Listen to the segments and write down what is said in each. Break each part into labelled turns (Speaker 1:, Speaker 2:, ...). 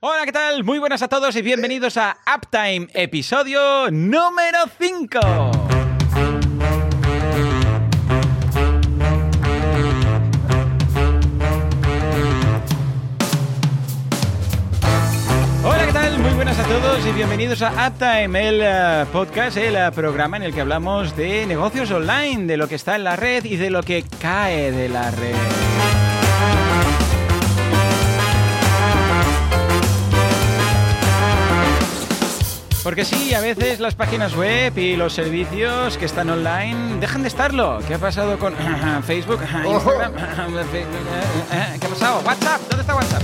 Speaker 1: Hola, ¿qué tal? Muy buenas a todos y bienvenidos a Uptime, episodio número 5. Hola, ¿qué tal? Muy buenas a todos y bienvenidos a Uptime, el eh, podcast, el eh, programa en el que hablamos de negocios online, de lo que está en la red y de lo que cae de la red. Porque sí, a veces las páginas web y los servicios que están online dejan de estarlo. ¿Qué ha pasado con Facebook, Instagram? ¿Qué ha pasado? WhatsApp, ¿dónde está WhatsApp?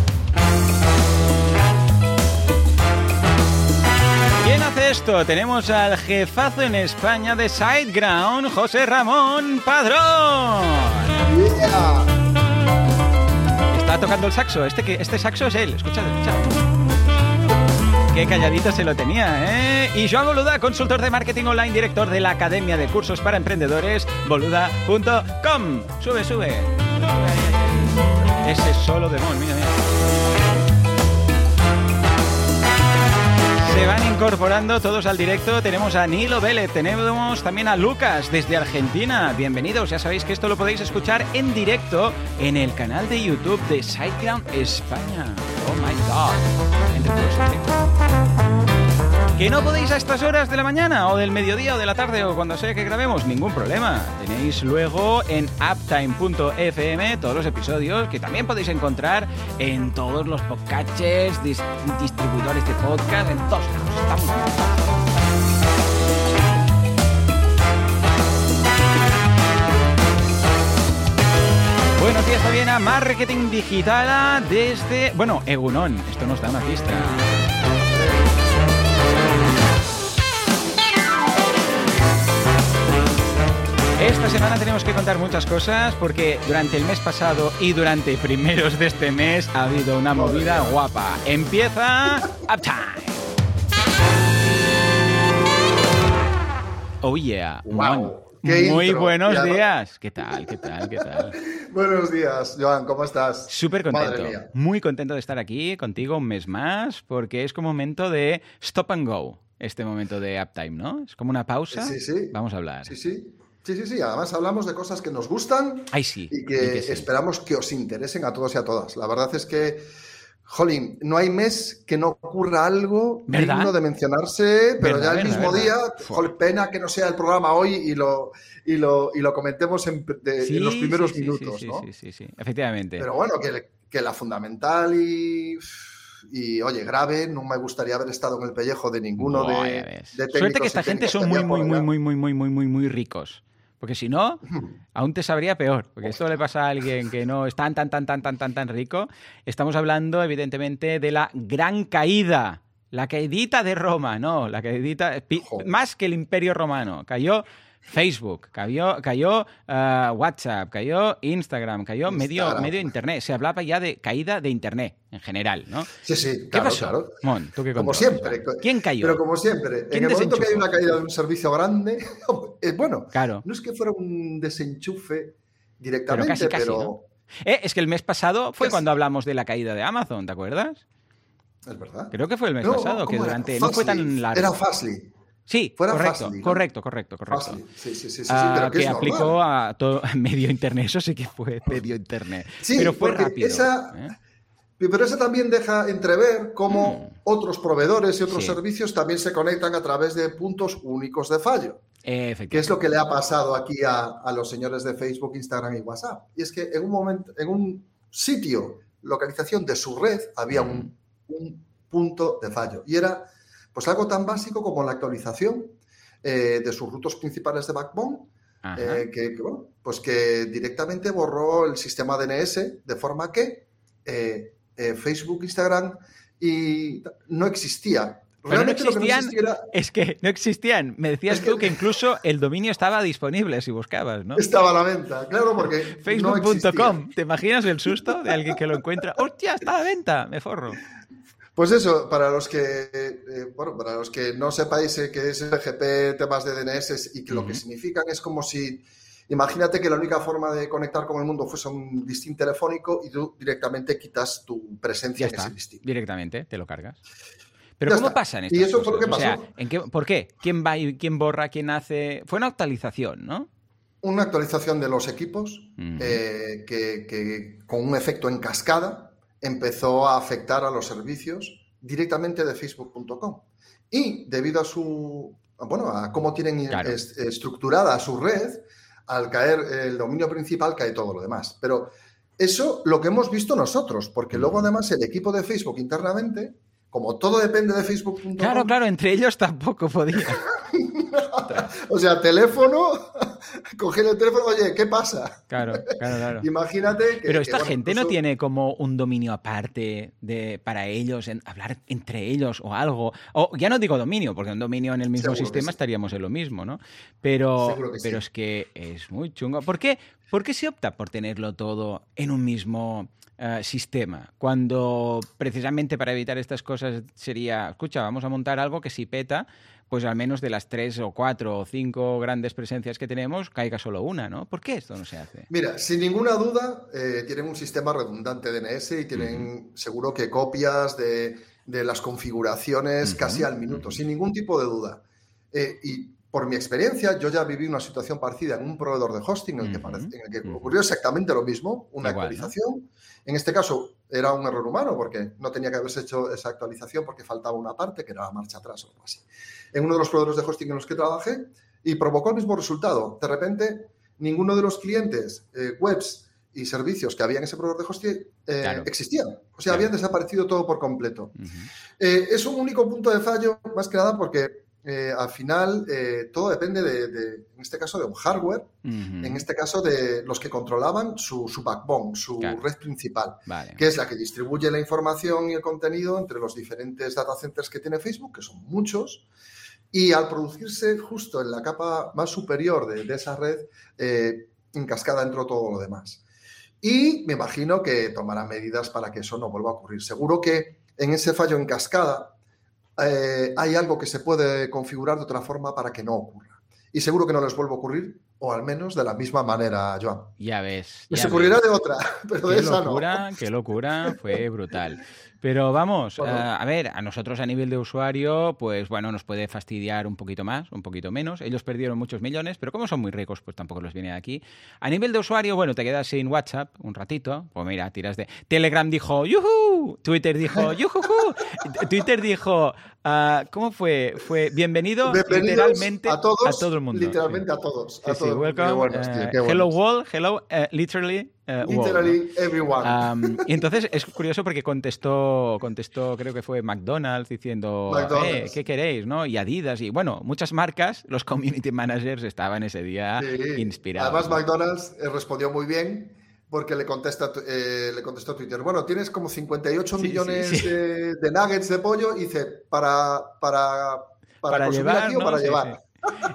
Speaker 1: ¿Quién hace esto? Tenemos al jefazo en España de SiteGround, José Ramón Padrón.
Speaker 2: Yeah.
Speaker 1: Está tocando el saxo. Este, que, este saxo es él. Escuchad, escuchad. Qué calladito se lo tenía, ¿eh? Y Joan Boluda, consultor de marketing online, director de la Academia de Cursos para Emprendedores, boluda.com. Sube, sube. Ese solo de Mon, mira, mira. Se van incorporando todos al directo. Tenemos a Nilo Vélez, tenemos también a Lucas desde Argentina. Bienvenidos, ya sabéis que esto lo podéis escuchar en directo en el canal de YouTube de SiteGround España. Oh my god. Entre todos. ¿Que no podéis a estas horas de la mañana o del mediodía o de la tarde o cuando sea que grabemos? Ningún problema. Tenéis luego en uptime.fm todos los episodios que también podéis encontrar en todos los podcasts, dis- distribuidores de podcast, en todos lados. Estamos. Buenos días también a Marketing Digital desde, bueno, Egunon. Esto nos da una pista. Esta semana tenemos que contar muchas cosas porque durante el mes pasado y durante primeros de este mes ha habido una movida guapa. Empieza Uptime. Oh yeah.
Speaker 2: Qué
Speaker 1: Muy
Speaker 2: intro.
Speaker 1: buenos días. ¿Qué tal? ¿Qué tal? ¿Qué tal?
Speaker 2: Buenos días, Joan, ¿cómo estás?
Speaker 1: Súper contento, muy contento de estar aquí contigo un mes más, porque es como momento de stop and go, este momento de uptime, ¿no? Es como una pausa.
Speaker 2: Sí, sí.
Speaker 1: Vamos a hablar.
Speaker 2: Sí, sí. Sí, sí, sí. Además hablamos de cosas que nos gustan
Speaker 1: Ay, sí.
Speaker 2: y que,
Speaker 1: sí.
Speaker 2: esperamos que os interesen a todos y a todas. La verdad es que, jolín, no hay mes que no ocurra algo
Speaker 1: ¿Verdad?
Speaker 2: digno de mencionarse, pero ya el mismo
Speaker 1: verdad.
Speaker 2: día, jol, pena que no sea el programa hoy y lo, y lo, y lo comentemos en, de-
Speaker 1: Sí,
Speaker 2: en los primeros minutos,
Speaker 1: sí,
Speaker 2: ¿no?
Speaker 1: sí, sí, sí, efectivamente.
Speaker 2: Pero bueno, que, que la fundamental y, y, oye, grave, no me gustaría haber estado en el pellejo de ninguno de, de
Speaker 1: Suerte que esta gente son muy, muy, muy, muy, muy, muy, muy, muy, muy ricos. Porque si no, aún te sabría peor. Porque esto le pasa a alguien que no es tan, tan, tan, tan, tan, tan, tan rico. Estamos hablando, evidentemente, de la gran caída. La caidita de Roma, no, la caidita, más que el imperio romano. Cayó Facebook, cayó, cayó ah, WhatsApp, cayó Instagram, cayó medio,
Speaker 2: Instagram.
Speaker 1: medio Internet. Se hablaba ya de caída de Internet en general, ¿no?
Speaker 2: Sí, sí,
Speaker 1: ¿Qué
Speaker 2: claro,
Speaker 1: pasó?
Speaker 2: claro.
Speaker 1: Mon, ¿tú qué
Speaker 2: Como siempre.
Speaker 1: ¿Quién cayó?
Speaker 2: Pero como siempre,
Speaker 1: ¿Quién
Speaker 2: en el momento que hay una caída de un servicio grande, es bueno,
Speaker 1: Claro.
Speaker 2: no es que fuera un desenchufe
Speaker 1: Pero
Speaker 2: directamente,
Speaker 1: casi, casi,
Speaker 2: pero
Speaker 1: ¿no? Eh, es que el mes pasado fue
Speaker 2: Casi.
Speaker 1: cuando hablamos de la caída de Amazon, ¿te acuerdas?
Speaker 2: es verdad.
Speaker 1: Creo que fue el mes
Speaker 2: No,
Speaker 1: pasado, que durante... No fue tan
Speaker 2: Fastly.
Speaker 1: largo.
Speaker 2: Era Fastly.
Speaker 1: Sí,
Speaker 2: fuera
Speaker 1: correcto,
Speaker 2: ¿no?
Speaker 1: correcto, correcto, correcto.
Speaker 2: Sí, sí, sí, sí,
Speaker 1: Ah,
Speaker 2: pero que,
Speaker 1: que
Speaker 2: es
Speaker 1: aplicó
Speaker 2: normal.
Speaker 1: a todo medio internet, eso sí que fue medio internet.
Speaker 2: Sí,
Speaker 1: pero fue rápido.
Speaker 2: esa-
Speaker 1: ¿eh?
Speaker 2: Pero eso también deja entrever cómo otros proveedores y otros
Speaker 1: Mm. Sí.
Speaker 2: servicios también se conectan a través de puntos únicos de fallo.
Speaker 1: Efectivamente.
Speaker 2: que es lo que le ha pasado aquí a, a los señores de Facebook, Instagram y WhatsApp. Y es que en un momento, en un sitio, localización de su red, había un, un punto de fallo. Y era pues algo tan básico como la actualización eh, de sus rutos principales de Backbone, eh, que, que, bueno, pues que directamente borró el sistema DNS de forma que eh, Facebook, Instagram y no existía.
Speaker 1: Pero no
Speaker 2: Realmente lo que no
Speaker 1: existían-
Speaker 2: existiera
Speaker 1: Es que no existían. Me decías
Speaker 2: Es que-
Speaker 1: tú que incluso el dominio estaba disponible si buscabas, ¿no?
Speaker 2: estaba a la venta. Claro, porque no existía.
Speaker 1: Facebook.com. ¿Te imaginas el susto de alguien que lo encuentra? ¡Hostia, está a la venta! Me forro.
Speaker 2: Pues eso, para los que eh, bueno, para los que no sepáis eh, qué es PGP, temas de DNS y que lo que significan es como si Imagínate que la única forma de conectar con el mundo fuese un listín telefónico y tú directamente quitas tu presencia en ese listín.
Speaker 1: Directamente, te lo cargas. Pero ¿cómo pasa en estas ¿Y eso por qué pasó? ¿en qué, ¿Por qué? ¿Quién va y quién borra, quién hace? Fue una actualización, ¿no?
Speaker 2: Una actualización de los equipos eh, que, con un efecto en cascada empezó a afectar a los servicios directamente de facebook.com. Y debido a su, bueno, a cómo tienen estructurada su red, al caer el dominio principal cae todo lo demás. Pero eso lo que hemos visto nosotros, porque luego además el equipo de Facebook internamente, como todo depende de Facebook.com...
Speaker 1: Claro, claro, entre ellos tampoco podía.
Speaker 2: o sea, teléfono, coger el teléfono, oye, ¿qué pasa?
Speaker 1: Claro, claro, claro.
Speaker 2: Imagínate
Speaker 1: que. Pero esta gente no tiene como un dominio aparte de, para ellos, en hablar entre ellos o algo. O ya no digo dominio, porque un dominio en el mismo sistema estaríamos en lo mismo, ¿no? Pero, pero es que es muy chungo. ¿Por qué, ¿Por qué se opta por tenerlo todo en un mismo eh, sistema, cuando precisamente para evitar estas cosas sería, escucha, vamos a montar algo que si peta, pues al menos de las tres o cuatro o cinco grandes presencias que tenemos, caiga solo una, ¿no? ¿Por qué esto no se hace?
Speaker 2: Mira, sin ninguna duda, eh, tienen un sistema redundante DNS y tienen seguro que copias de, las configuraciones casi al minuto, sin ningún tipo de duda. Eh, y por mi experiencia, yo ya viví una situación parecida en un proveedor de hosting en el que, ocurrió exactamente lo mismo, una actualización. En este caso era un error humano porque no tenía que haberse hecho esa actualización porque faltaba una parte que era la marcha atrás o algo así. En uno de los proveedores de hosting en los que trabajé y provocó el mismo resultado. De repente, ninguno de los clientes, eh, webs y servicios que había en ese proveedor de hosting eh, existían. O sea, habían desaparecido todo por completo. Eh, es un único punto de fallo, más que nada porque eh, al final todo depende de, en este caso, de un hardware, en este caso de los que controlaban su, backbone, su red principal, que es la que distribuye la información y el contenido entre los diferentes data centers que tiene Facebook, que son muchos, y al producirse justo en la capa más superior de, esa red, eh, en cascada entró todo lo demás. Y me imagino que tomarán medidas para que eso no vuelva a ocurrir. Seguro que en ese fallo en cascada, eh, hay algo que se puede configurar de otra forma para que no ocurra. Y seguro que no les vuelve a ocurrir, o al menos de la misma manera, Joan.
Speaker 1: Ya ves.
Speaker 2: se ocurrirá de otra, pero de esa
Speaker 1: locura,
Speaker 2: no.
Speaker 1: Qué locura, fue brutal. Pero vamos, eh, a ver, a nosotros a nivel de usuario, pues bueno, nos puede fastidiar un poquito más, un poquito menos. Ellos perdieron muchos millones, pero como son muy ricos, pues tampoco les viene de aquí. A nivel de usuario, bueno, te quedas sin WhatsApp un ratito. Pues mira, tiras de. Telegram dijo, ¡yuhu! Twitter dijo, ¡yuhu! Twitter dijo, uh, ¿cómo fue? Fue bienvenido literalmente a, todos, a todo el mundo.
Speaker 2: Literalmente a todos. A
Speaker 1: todos. Welcome. Eh, hello world, hello, uh, literally.
Speaker 2: Uh, literally everyone.
Speaker 1: Um, y entonces es curioso porque contestó, contestó, creo que fue McDonald's diciendo, Eh, ¿qué queréis? ¿no? Y Adidas y bueno, muchas marcas, los community managers estaban ese día inspirados.
Speaker 2: Además, McDonald's eh, respondió muy bien porque le, contesta, eh, le contestó Twitter, bueno, tienes como 58 millones de, nuggets de pollo, y dice, para, para, para, llevar, aquí o para llevar.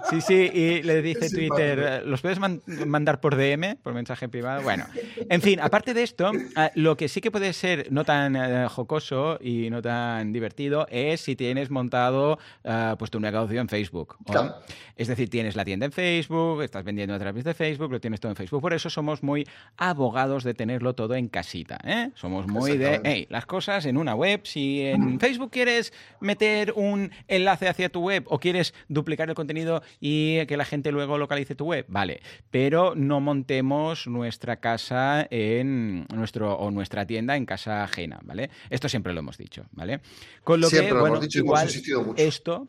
Speaker 1: Sí, sí, y le dice Twitter, ¿los puedes mandar por DM, por mensaje privado? Bueno, en fin, aparte de esto, ah, lo que sí que puede ser no tan eh, jocoso y no tan divertido es si tienes montado uh, pues tu negocio en Facebook. Es decir, tienes la tienda en Facebook, estás vendiendo a través de Facebook, lo tienes todo en Facebook. Por eso somos muy abogados de tenerlo todo en casita. ¿eh? Somos muy de, hey, las cosas en una web. Si en Facebook quieres meter un enlace hacia tu web o quieres duplicar el contenido y que la gente luego localice tu web, vale. Pero no montemos nuestra casa en nuestro o nuestra tienda en casa ajena, ¿vale? Esto siempre lo hemos dicho, ¿vale?
Speaker 2: Con lo que, bueno, igual
Speaker 1: esto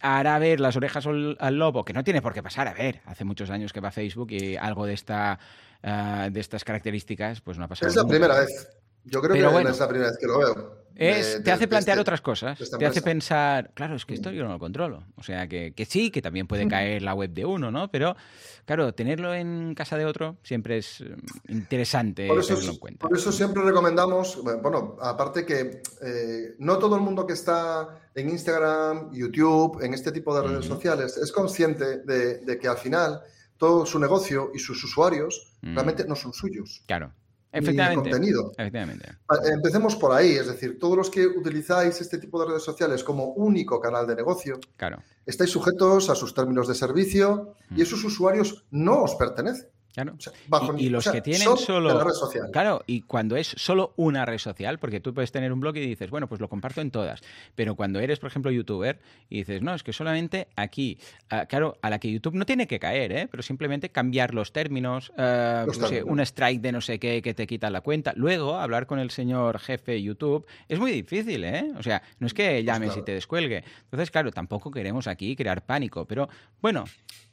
Speaker 1: hará ver las orejas al, lobo, que no tiene por qué pasar. A ver, hace muchos años que va Facebook y algo de, esta, ah, de estas características pues no ha pasado.
Speaker 2: Es la primera vez. Yo creo que no es la primera vez que lo veo.
Speaker 1: Te hace plantear este otras cosas, te hace pensar, claro, es que esto yo no lo controlo. O sea, que, sí, que también puede caer la web de uno, ¿no? Pero, claro, tenerlo en casa de otro siempre es mm, interesante tenerlo en cuenta.
Speaker 2: Por eso siempre recomendamos, bueno, aparte que eh, no todo el mundo que está en Instagram, YouTube, en este tipo de redes sociales, es consciente de, que al final todo su negocio y sus usuarios realmente no son suyos.
Speaker 1: Claro. Efectivamente.
Speaker 2: contenido.
Speaker 1: Efectivamente.
Speaker 2: Empecemos por ahí, es decir, todos los que utilizáis este tipo de redes sociales como único canal de negocio,
Speaker 1: Claro.
Speaker 2: estáis sujetos a sus términos de servicio y esos usuarios no os pertenecen.
Speaker 1: Claro.
Speaker 2: O sea, bajo-
Speaker 1: y, y los
Speaker 2: o sea,
Speaker 1: que tienen solo.
Speaker 2: de la red social.
Speaker 1: Claro, y cuando es solo una red social, porque tú puedes tener un blog y dices, bueno, pues lo comparto en todas. Pero cuando eres, por ejemplo, youtuber y dices, no, es que solamente aquí. ah, claro, a la que YouTube no tiene que caer, ¿eh? Pero simplemente cambiar los términos, ah,
Speaker 2: Los
Speaker 1: no sé, un strike de no sé qué que te quita la cuenta. Luego, hablar con el señor jefe YouTube es muy difícil, ¿eh? O sea, no es que llames
Speaker 2: claro.
Speaker 1: y te descuelgue. Entonces, claro, tampoco queremos aquí crear pánico. Pero bueno,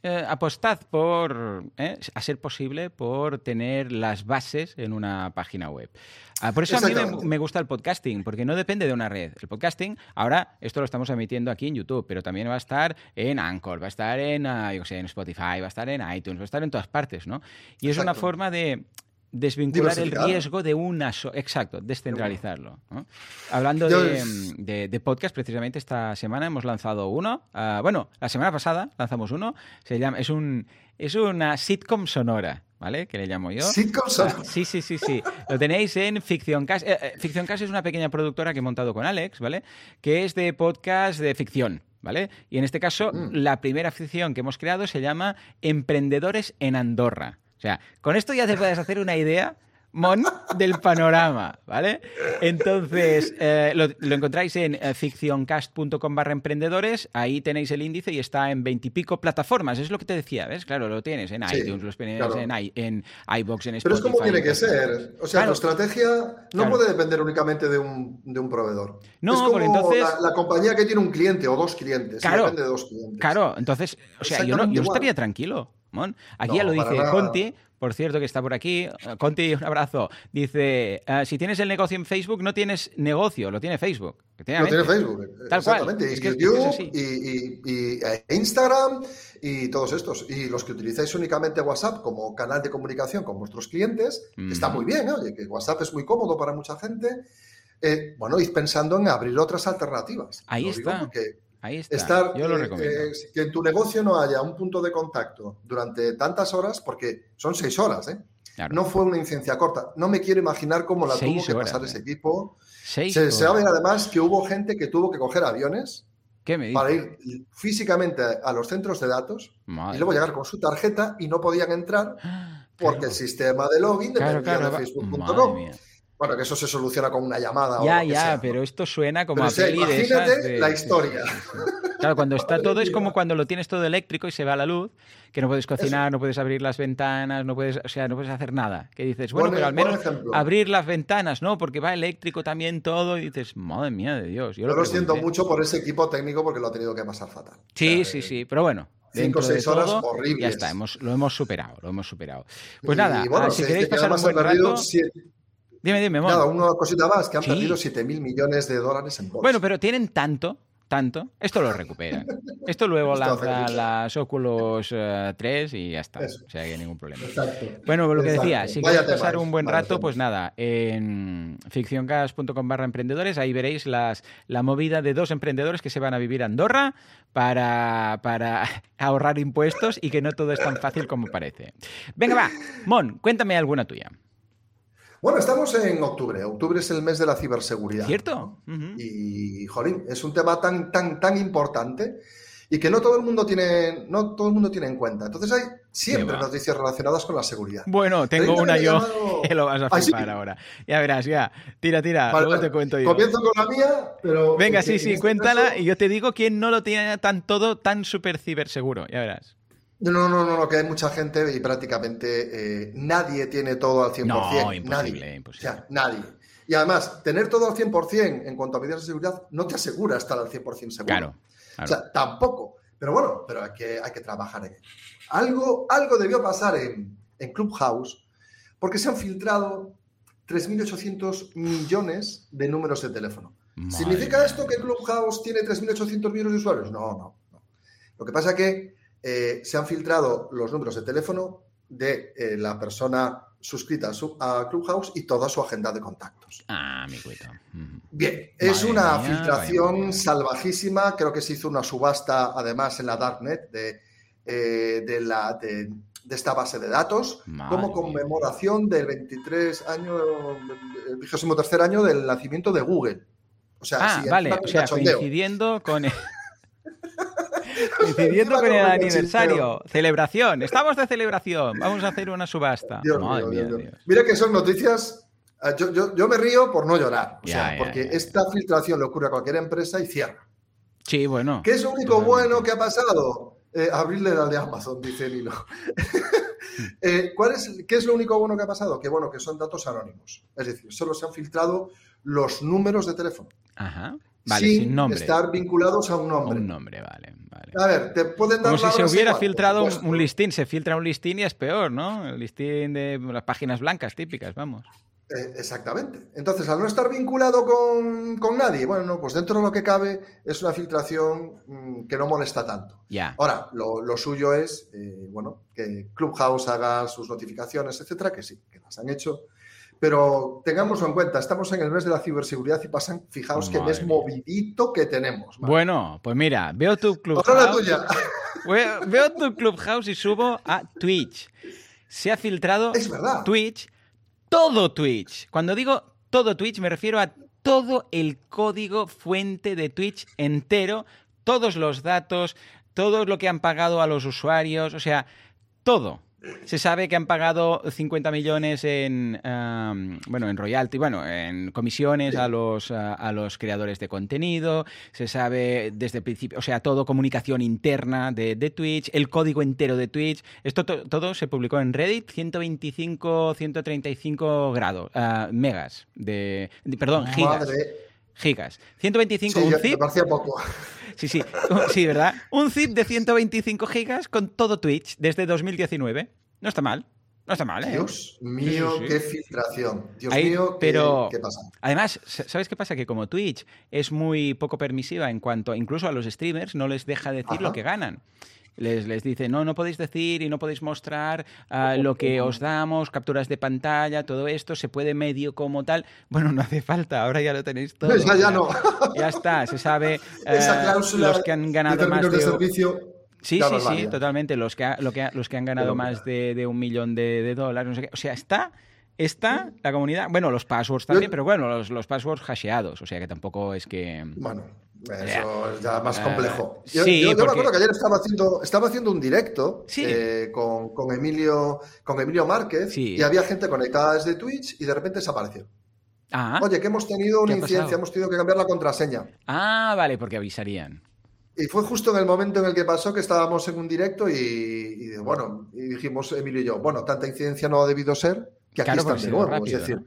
Speaker 1: eh, apostad por, eh, a ser posible, por tener las bases en una página web. Ah, por eso a mí me, gusta el podcasting, porque no depende de una red. El podcasting, ahora esto lo estamos emitiendo aquí en YouTube, pero también va a estar en Anchor, va a estar en, ah, yo sé, en Spotify, va a estar en iTunes, va a estar en todas partes, ¿no? Y es una forma de desvincular el riesgo de una exacto descentralizarlo ¿no? hablando de, de- de podcast precisamente esta semana hemos lanzado uno ah, bueno la semana pasada lanzamos uno se llama es un es una sitcom sonora ¿vale? que le llamo yo
Speaker 2: Sitcom sonora.
Speaker 1: Ah, sí sí sí sí lo tenéis en Ficcioncast eh, eh, Ficcioncast es una pequeña productora que he montado con Alex vale que es de podcast de ficción ¿Vale? Y en este caso,
Speaker 2: Mm.
Speaker 1: la primera ficción que hemos creado se llama Emprendedores en Andorra. O sea, con esto ya te puedes hacer una idea, Mon, del panorama, ¿vale? Entonces, eh, lo, lo encontráis en eh, ficcioncast.com barra emprendedores, ahí tenéis el índice y está en veintipico plataformas, es lo que te decía, ¿ves? Claro, lo tienes en
Speaker 2: Sí,
Speaker 1: iTunes, lo tienes
Speaker 2: claro.
Speaker 1: en, i- en iVoox, en Spotify.
Speaker 2: Pero es como tiene que ser. O sea,
Speaker 1: Claro.
Speaker 2: tu estrategia no
Speaker 1: Claro.
Speaker 2: puede depender únicamente de un, de un proveedor.
Speaker 1: No,
Speaker 2: es como
Speaker 1: porque entonces-
Speaker 2: la, la compañía que tiene un cliente o dos clientes. Depende de dos clientes.
Speaker 1: Claro, entonces, o sea, yo no, yo estaría tranquilo. Mon. Aquí
Speaker 2: No,
Speaker 1: ya lo dice
Speaker 2: nada.
Speaker 1: Conti, por cierto, que está por aquí. Eh, Conti, un abrazo. Dice: eh, si tienes el negocio en Facebook, no tienes negocio, lo tiene Facebook.
Speaker 2: Lo tiene. Facebook.
Speaker 1: Tal cual.
Speaker 2: Exactamente.
Speaker 1: Es
Speaker 2: Y
Speaker 1: que es-
Speaker 2: YouTube,
Speaker 1: es
Speaker 2: y, y- y, eh, Instagram y todos estos. Y los que utilizáis únicamente WhatsApp como canal de comunicación con vuestros clientes,
Speaker 1: Mm.
Speaker 2: está muy bien, ¿eh? oye, que WhatsApp es muy cómodo para mucha gente. Eh, bueno, id pensando en abrir otras alternativas.
Speaker 1: Ahí
Speaker 2: Lo digo
Speaker 1: está.
Speaker 2: porque
Speaker 1: Ahí está.
Speaker 2: estar,
Speaker 1: yo lo
Speaker 2: eh,
Speaker 1: recomiendo.
Speaker 2: eh, que en tu negocio no haya un punto de contacto durante tantas horas, porque son seis horas, ¿eh?
Speaker 1: Claro.
Speaker 2: No fue una incidencia corta. No me quiero imaginar cómo la
Speaker 1: Seis
Speaker 2: tuvo que
Speaker 1: horas,
Speaker 2: pasar
Speaker 1: ¿eh?
Speaker 2: ese equipo.
Speaker 1: Seis
Speaker 2: Se sabe además que hubo gente que tuvo que coger aviones
Speaker 1: ¿Qué me
Speaker 2: para ir físicamente a los centros de datos
Speaker 1: Madre
Speaker 2: y luego llegar con su tarjeta y no podían entrar porque
Speaker 1: Claro.
Speaker 2: el sistema de login dependía
Speaker 1: claro,
Speaker 2: de Facebook.com. Bueno, que eso se soluciona con una llamada o
Speaker 1: Ya,
Speaker 2: que
Speaker 1: ya,
Speaker 2: sea, ¿no?
Speaker 1: pero esto suena como
Speaker 2: Pero,
Speaker 1: a
Speaker 2: o sea,
Speaker 1: peli de esas de-
Speaker 2: la
Speaker 1: sí,
Speaker 2: historia.
Speaker 1: sí, sí. Claro, cuando está
Speaker 2: Madre
Speaker 1: todo es como cuando lo tienes todo eléctrico y se va la luz, que no puedes cocinar, no puedes abrir las ventanas, no puedes, o sea, no puedes hacer nada. Que dices, bueno,
Speaker 2: Buen-
Speaker 1: pero al
Speaker 2: buen
Speaker 1: menos abrir las ventanas, ¿no? Porque va eléctrico también todo y dices, madre mía de Dios. Yo
Speaker 2: Yo
Speaker 1: lo
Speaker 2: lo siento mucho por ese equipo técnico porque lo ha tenido que pasar fatal.
Speaker 1: Sí,
Speaker 2: O sea,
Speaker 1: sí,
Speaker 2: eh,
Speaker 1: sí, pero bueno.
Speaker 2: cinco o seis horas
Speaker 1: todo,
Speaker 2: horribles.
Speaker 1: Ya está, hemos, lo hemos superado, lo hemos superado. Pues
Speaker 2: y,
Speaker 1: nada,
Speaker 2: bueno,
Speaker 1: si queréis pasar un buen rato,
Speaker 2: siete-
Speaker 1: dime, dime, Mon.
Speaker 2: Nada, una cosita más, que han
Speaker 1: Sí.
Speaker 2: perdido 7.000 millones de dólares en bolsa.
Speaker 1: Bueno, pero tienen tanto, tanto, esto lo recuperan. Esto luego lanza las Oculus eh, 3 y ya está.
Speaker 2: Eso.
Speaker 1: O sea, que ningún problema.
Speaker 2: Exacto.
Speaker 1: Bueno, lo que
Speaker 2: Exacto.
Speaker 1: decía, si
Speaker 2: Vaya
Speaker 1: queréis pasar un buen rato, pues nada, en ficcioncast.com barra emprendedores, ahí veréis las, la movida de dos emprendedores que se van a vivir a Andorra para, para ahorrar impuestos y que no todo es tan fácil como parece. Venga, va, Mon, cuéntame alguna tuya.
Speaker 2: Bueno, estamos en octubre. Octubre es el mes de la ciberseguridad.
Speaker 1: ¿Cierto?
Speaker 2: Y, jolín, es un tema tan, tan, tan importante y que no todo el mundo tiene, no todo el mundo tiene en cuenta. Entonces hay siempre noticias relacionadas con la seguridad.
Speaker 1: Bueno, tengo una yo
Speaker 2: llamado-
Speaker 1: que lo vas a
Speaker 2: Ah, ¿sí?
Speaker 1: flipar ahora. Ya verás, ya. Tira, tira,
Speaker 2: Vale,
Speaker 1: luego
Speaker 2: vale.
Speaker 1: te cuento yo.
Speaker 2: Comienzo con la mía, pero...
Speaker 1: Venga,
Speaker 2: en-
Speaker 1: sí,
Speaker 2: en
Speaker 1: sí,
Speaker 2: este
Speaker 1: cuéntala
Speaker 2: caso-
Speaker 1: y yo te digo quién no lo tiene tan todo tan súper ciberseguro. Ya verás.
Speaker 2: No, no, no, no, que hay mucha gente y prácticamente eh, nadie tiene todo al 100%.
Speaker 1: No, imposible,
Speaker 2: nadie.
Speaker 1: imposible.
Speaker 2: O sea, nadie. Y además, tener todo al 100% en cuanto a medidas de seguridad no te asegura estar al 100% seguro.
Speaker 1: Claro.
Speaker 2: O sea, tampoco. Pero bueno, pero hay que, hay que trabajar en ello. Algo, algo debió pasar en, en Clubhouse porque se han filtrado 3.800 millones de números de teléfono.
Speaker 1: Madre
Speaker 2: ¿Significa esto que Clubhouse tiene 3.800 millones de usuarios? No, no, no. Lo que pasa es que eh, se han filtrado los números de teléfono de eh, la persona suscrita a, su- a Clubhouse y toda su agenda de contactos.
Speaker 1: Ah, mi cuito. Ujú.
Speaker 2: Bien, es
Speaker 1: Madre
Speaker 2: una
Speaker 1: mía,
Speaker 2: filtración salvajísima. Creo que se hizo una subasta, además, en la Darknet de eh, de, la, de, esta base de datos como conmemoración del 23 año, el 23 año del nacimiento de Google.
Speaker 1: O sea, ah, vale, o sea, coincidiendo con el, coincidiendo con el aniversario. Celebración, estamos de celebración. Vamos a hacer una subasta.
Speaker 2: Mira que son noticias. Ah, yo, me río por no llorar. O sea, porque esta filtración le ocurre a cualquier empresa y cierra.
Speaker 1: Sí, bueno.
Speaker 2: ¿Qué es lo único bueno que ha pasado? Eh, abrirle al de Amazon, dice Lilo. Eh, ¿cuál es, ¿Qué es lo único bueno que ha pasado? Que bueno, que son datos anónimos. Es decir, solo se han filtrado los números de teléfono.
Speaker 1: Ajá. Vale, sin, nombre.
Speaker 2: estar vinculados a un nombre.
Speaker 1: Un nombre, vale,
Speaker 2: A ver, te pueden dar
Speaker 1: Como si se hubiera filtrado un, un, listín, se filtra un listín y es peor, ¿no? El listín de las páginas blancas típicas, vamos.
Speaker 2: Eh, exactamente. Entonces, al no estar vinculado con, nadie, bueno, pues dentro de lo que cabe es una filtración mm, que no molesta tanto. Ahora, lo, suyo es, eh, bueno, que Clubhouse haga sus notificaciones, etcétera, que sí, que las han hecho. Pero tengámoslo en cuenta, estamos en el mes de la ciberseguridad y pasan, fijaos qué mes movidito que tenemos.
Speaker 1: Bueno, pues mira, veo tu Clubhouse. veo tu Clubhouse y subo a Twitch. Se ha filtrado
Speaker 2: es verdad.
Speaker 1: Twitch todo Twitch. Cuando digo todo Twitch me refiero a todo el código fuente de Twitch entero, todos los datos, todo lo que han pagado a los usuarios, o sea, todo. Se sabe que han pagado 50 millones en, bueno, en royalty, bueno, en comisiones a los, a, los creadores de contenido. Se sabe desde el principio, o sea, todo comunicación interna de, Twitch, el código entero de Twitch. Esto todo se publicó en Reddit, 125, 135 grados, ah, megas de, perdón, gigas. Gigas. 125, un zip.
Speaker 2: poco.
Speaker 1: Sí, sí, sí, ¿verdad? Un zip de 125 gigas con todo Twitch desde 2019. No está mal. No está mal, ¿eh?
Speaker 2: Dios mío, qué filtración. Dios mío,
Speaker 1: pero
Speaker 2: ¿qué, pasa?
Speaker 1: Además, ¿sabes qué pasa? Que como Twitch es muy poco permisiva en cuanto, incluso a los streamers, no les deja decir lo que ganan les, les dice, no, no podéis decir y no podéis mostrar ah, lo que os damos, capturas de pantalla, todo esto, se puede medio como tal. Bueno, no hace falta, ahora ya lo tenéis todo.
Speaker 2: Ya, ya no.
Speaker 1: Ya está, se sabe eh, los que han ganado más de...
Speaker 2: servicio
Speaker 1: Sí, sí, sí, totalmente. Los que, lo que, los que han ganado más de, un millón de, dólares, no sé qué. O sea, está, está la comunidad. Bueno, los passwords también, pero bueno, los, los passwords hasheados. O sea que tampoco es que.
Speaker 2: Bueno, eso es ya más complejo. Yo, me acuerdo que ayer estaba haciendo, estaba haciendo un directo eh, con, Emilio, con Emilio Márquez y había gente conectada desde Twitch y de repente desapareció.
Speaker 1: Ah.
Speaker 2: Oye, que hemos tenido una incidencia, hemos tenido que cambiar la contraseña.
Speaker 1: Ah, vale, porque avisarían.
Speaker 2: Y fue justo en el momento en el que pasó que estábamos en un directo y, bueno, y dijimos Emilio y yo, bueno, tanta incidencia no ha debido ser que aquí están de nuevo, es decir.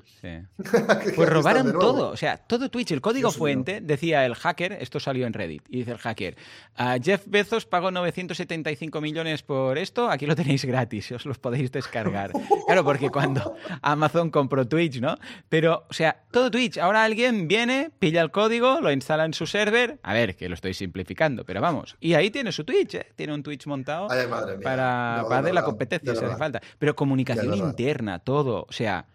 Speaker 1: pues robaron todo, o sea, todo Twitch, el código fuente, decía el hacker, esto salió en Reddit, y dice el hacker, a Jeff Bezos pagó 975 millones por esto, aquí lo tenéis gratis, os los podéis descargar. claro, porque cuando Amazon compró Twitch, ¿no? Pero, o sea, todo Twitch, ahora alguien viene, pilla el código, lo instala en su server, a ver, que lo estoy simplificando, pero vamos, y ahí tiene su Twitch, ¿eh? Tiene un Twitch montado para, para la competencia si hace falta. Pero comunicación interna, todo o sea,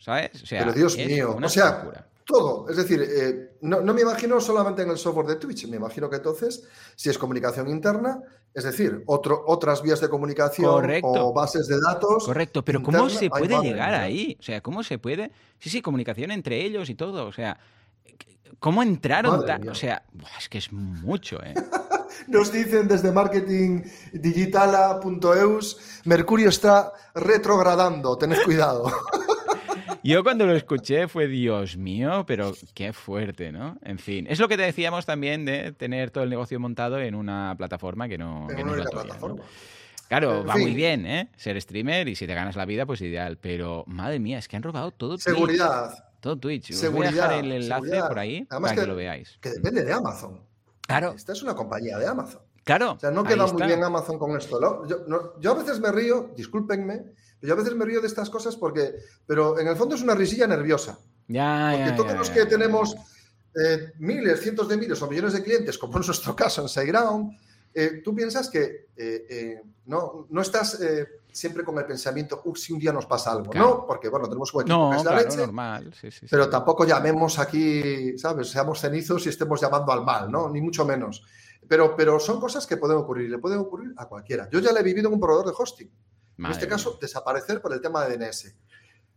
Speaker 1: ¿sabes? O sea,
Speaker 2: Pero Dios mío, o sea, todo. Es decir, eh, no, me imagino solamente en el software de Twitch, me imagino que entonces, si es comunicación interna, es decir, otro, otras vías de comunicación o bases de datos.
Speaker 1: Correcto, pero ¿cómo se puede llegar ahí? O sea, ¿cómo se puede? Sí, sí, comunicación entre ellos y todo. O sea, ¿cómo entraron? O sea, es que es mucho, ¿eh?
Speaker 2: Nos dicen desde marketingdigitala.eus, Mercurio está retrogradando, tened cuidado.
Speaker 1: Yo cuando lo escuché fue, Dios mío, pero qué fuerte, ¿no? En fin, es lo que te decíamos también de tener todo el negocio montado en una plataforma que no, que no es la tuya. Claro, va muy bien, ¿eh? Ser streamer y si te ganas la vida, pues ideal. Pero, madre mía, es que han robado todo
Speaker 2: Twitch. Seguridad.
Speaker 1: Todo Twitch. Os voy a dejar el enlace por ahí para que, lo veáis.
Speaker 2: Que depende de Amazon.
Speaker 1: Claro.
Speaker 2: Esta es una compañía de Amazon.
Speaker 1: Claro.
Speaker 2: O sea, no queda muy bien Amazon con esto. Yo, a veces me río, discúlpenme, pero yo a veces me río de estas cosas porque, pero en el fondo es una risilla nerviosa.
Speaker 1: Ya,
Speaker 2: porque todos los que tenemos eh, miles, cientos de miles o millones de clientes, como en nuestro caso en SiteGround, eh, tú piensas que eh, no, no estás siempre con el pensamiento, uff, si un día nos pasa algo, ¿no? Porque, bueno, tenemos un
Speaker 1: no, es la leche, normal. Sí, sí,
Speaker 2: pero tampoco llamemos aquí, ¿sabes? Seamos cenizos y estemos llamando al mal, ¿no? Ni mucho menos. pero, pero son cosas que pueden ocurrir, le pueden ocurrir a cualquiera. Yo ya le he vivido en un proveedor de hosting. en este caso, desaparecer por el tema de DNS.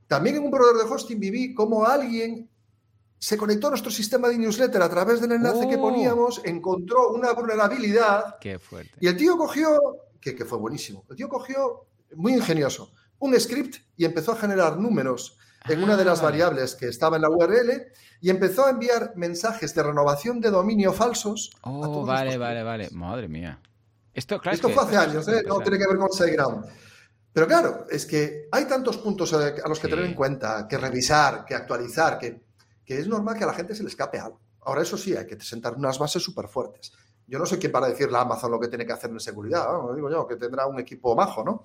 Speaker 2: También en un proveedor de hosting viví como alguien se conectó a nuestro sistema de newsletter a través del enlace que oh. poníamos, encontró una vulnerabilidad.
Speaker 1: Qué fuerte.
Speaker 2: Y el tío cogió, que, que fue buenísimo, el tío cogió, muy ingenioso, un script y empezó a generar números en una de las ah. variables que estaba en la URL y empezó a enviar mensajes de renovación de dominio falsos.
Speaker 1: Oh, vale, vale, vale. Madre mía. Esto, claro,
Speaker 2: Esto fue hace años, ¿eh? no tiene que ver con SiteGround. Pero claro, es que hay tantos puntos a los que tener en cuenta, que revisar, que actualizar, que, que es normal que a la gente se le escape algo. Ahora, eso sí, hay que sentar unas bases súper fuertes. Yo no soy quien para decirle a Amazon lo que tiene que hacer en seguridad, ¿no? digo yo, que tendrá un equipo majo, ¿no?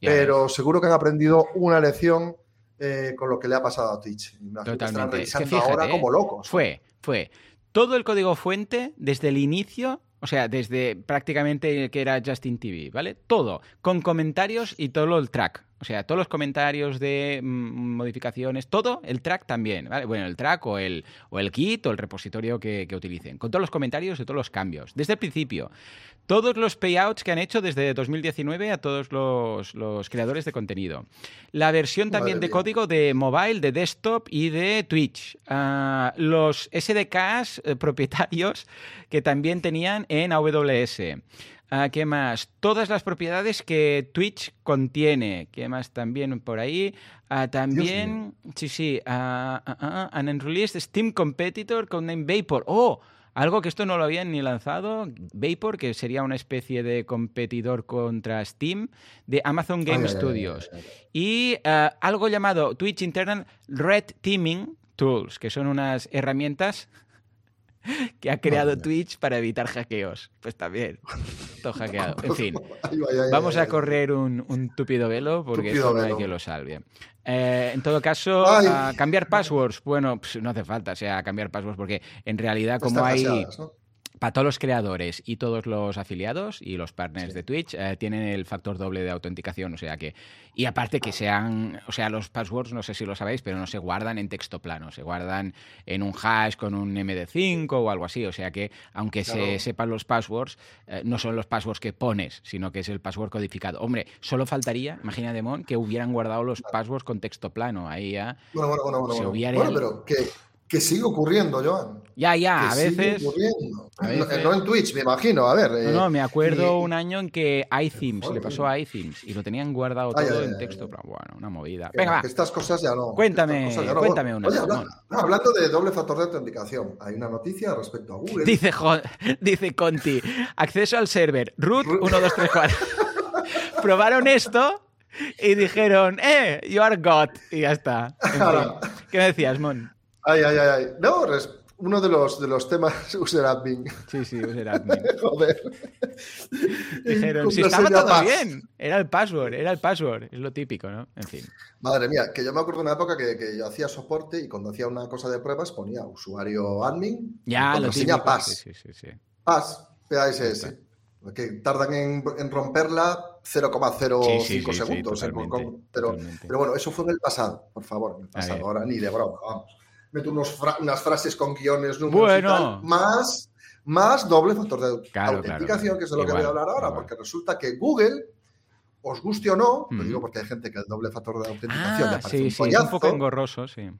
Speaker 2: Pero seguro que han aprendido una lección eh, con lo que le ha pasado a Twitch.
Speaker 1: Totalmente. ahora como ¿eh? locos. Fue, fue todo el código fuente desde el inicio o sea, desde prácticamente que era Justin TV, ¿vale? Todo, con comentarios y todo el track. O sea, todos los comentarios de mm, modificaciones, todo, el track también, ¿vale? Bueno, el track o el, o el kit o el repositorio que, que utilicen, con todos los comentarios y todos los cambios, desde el principio todos los payouts que han hecho desde 2019 a todos los, creadores de contenido. La versión también de código de mobile, de desktop y de Twitch. Ah, los SDKs eh, propietarios que también tenían en AWS. Ah, ¿Qué más? Todas las propiedades que Twitch contiene. ¿Qué más también por ahí? Ah, también, sí, sí, an unreleased Steam Competitor con name Vapor. ¡Oh! Algo que esto no lo habían ni lanzado, Vapor, que sería una especie de competidor contra Steam de Amazon Game Studios. y eh, algo llamado Twitch Internal Red Teaming Tools, que son unas herramientas que ha creado Twitch para evitar hackeos. Pues también, todo hackeado. En fin, vamos a correr un, un tupido velo porque esto no hay que lo salve. Eh, en todo caso, cambiar passwords, bueno, pues no hace falta, o sea, cambiar passwords porque en realidad como hay para todos los creadores y todos los afiliados y los partners de Twitch eh, tienen el factor doble de autenticación, o sea que y aparte que sean, o sea, los passwords no sé si lo sabéis, pero no se guardan en texto plano, se guardan en un hash con un MD5 o algo así, o sea que aunque se sepan los passwords, eh, no son los passwords que pones, sino que es el password codificado. Hombre, solo faltaría, imagina Demon, que hubieran guardado los passwords con texto plano, ahí ya
Speaker 2: bueno, bueno, bueno, bueno, se bueno, pero que que sigue ocurriendo, Joan.
Speaker 1: Ya, ya, a veces,
Speaker 2: No en Twitch, me imagino. A ver.
Speaker 1: no, no, me eh, acuerdo un año en que iThemes, le pasó a iThemes y lo tenían guardado todo en texto. bueno, una movida. Venga, va.
Speaker 2: Estas cosas ya no.
Speaker 1: Cuéntame, cuéntame una.
Speaker 2: hablando de doble factor de autenticación, hay una noticia respecto a Google.
Speaker 1: Dice, dice Conti, acceso al server, root 1234. Probaron esto y dijeron, eh, you are God. Y ya está. ¿Qué me decías, Mon?
Speaker 2: Ay, ay, ay. No, uno de los, de los temas user admin.
Speaker 1: Sí, sí, user admin. Joder. Dijeron, si estaba todo bien. Era el password, era el password. Es lo típico, ¿no? En fin.
Speaker 2: Madre mía, que yo me acuerdo de una época que, que yo hacía soporte y cuando hacía una cosa de pruebas ponía usuario admin.
Speaker 1: Ya, lo típico.
Speaker 2: PAS.
Speaker 1: Sí, sí, sí.
Speaker 2: PAS, PASS. Que tardan en, en romperla 0,05 segundos. pero, pero bueno, eso fue en el pasado, por favor, en el pasado. Ahora ni de broma, vamos meto unas frases con guiones, números y tal, más, más doble factor de autenticación, que es de lo que voy a hablar ahora, porque resulta que Google, os guste o no, lo digo porque hay gente que el doble factor de autenticación
Speaker 1: ah, sí, sí, es un poco engorroso, sí.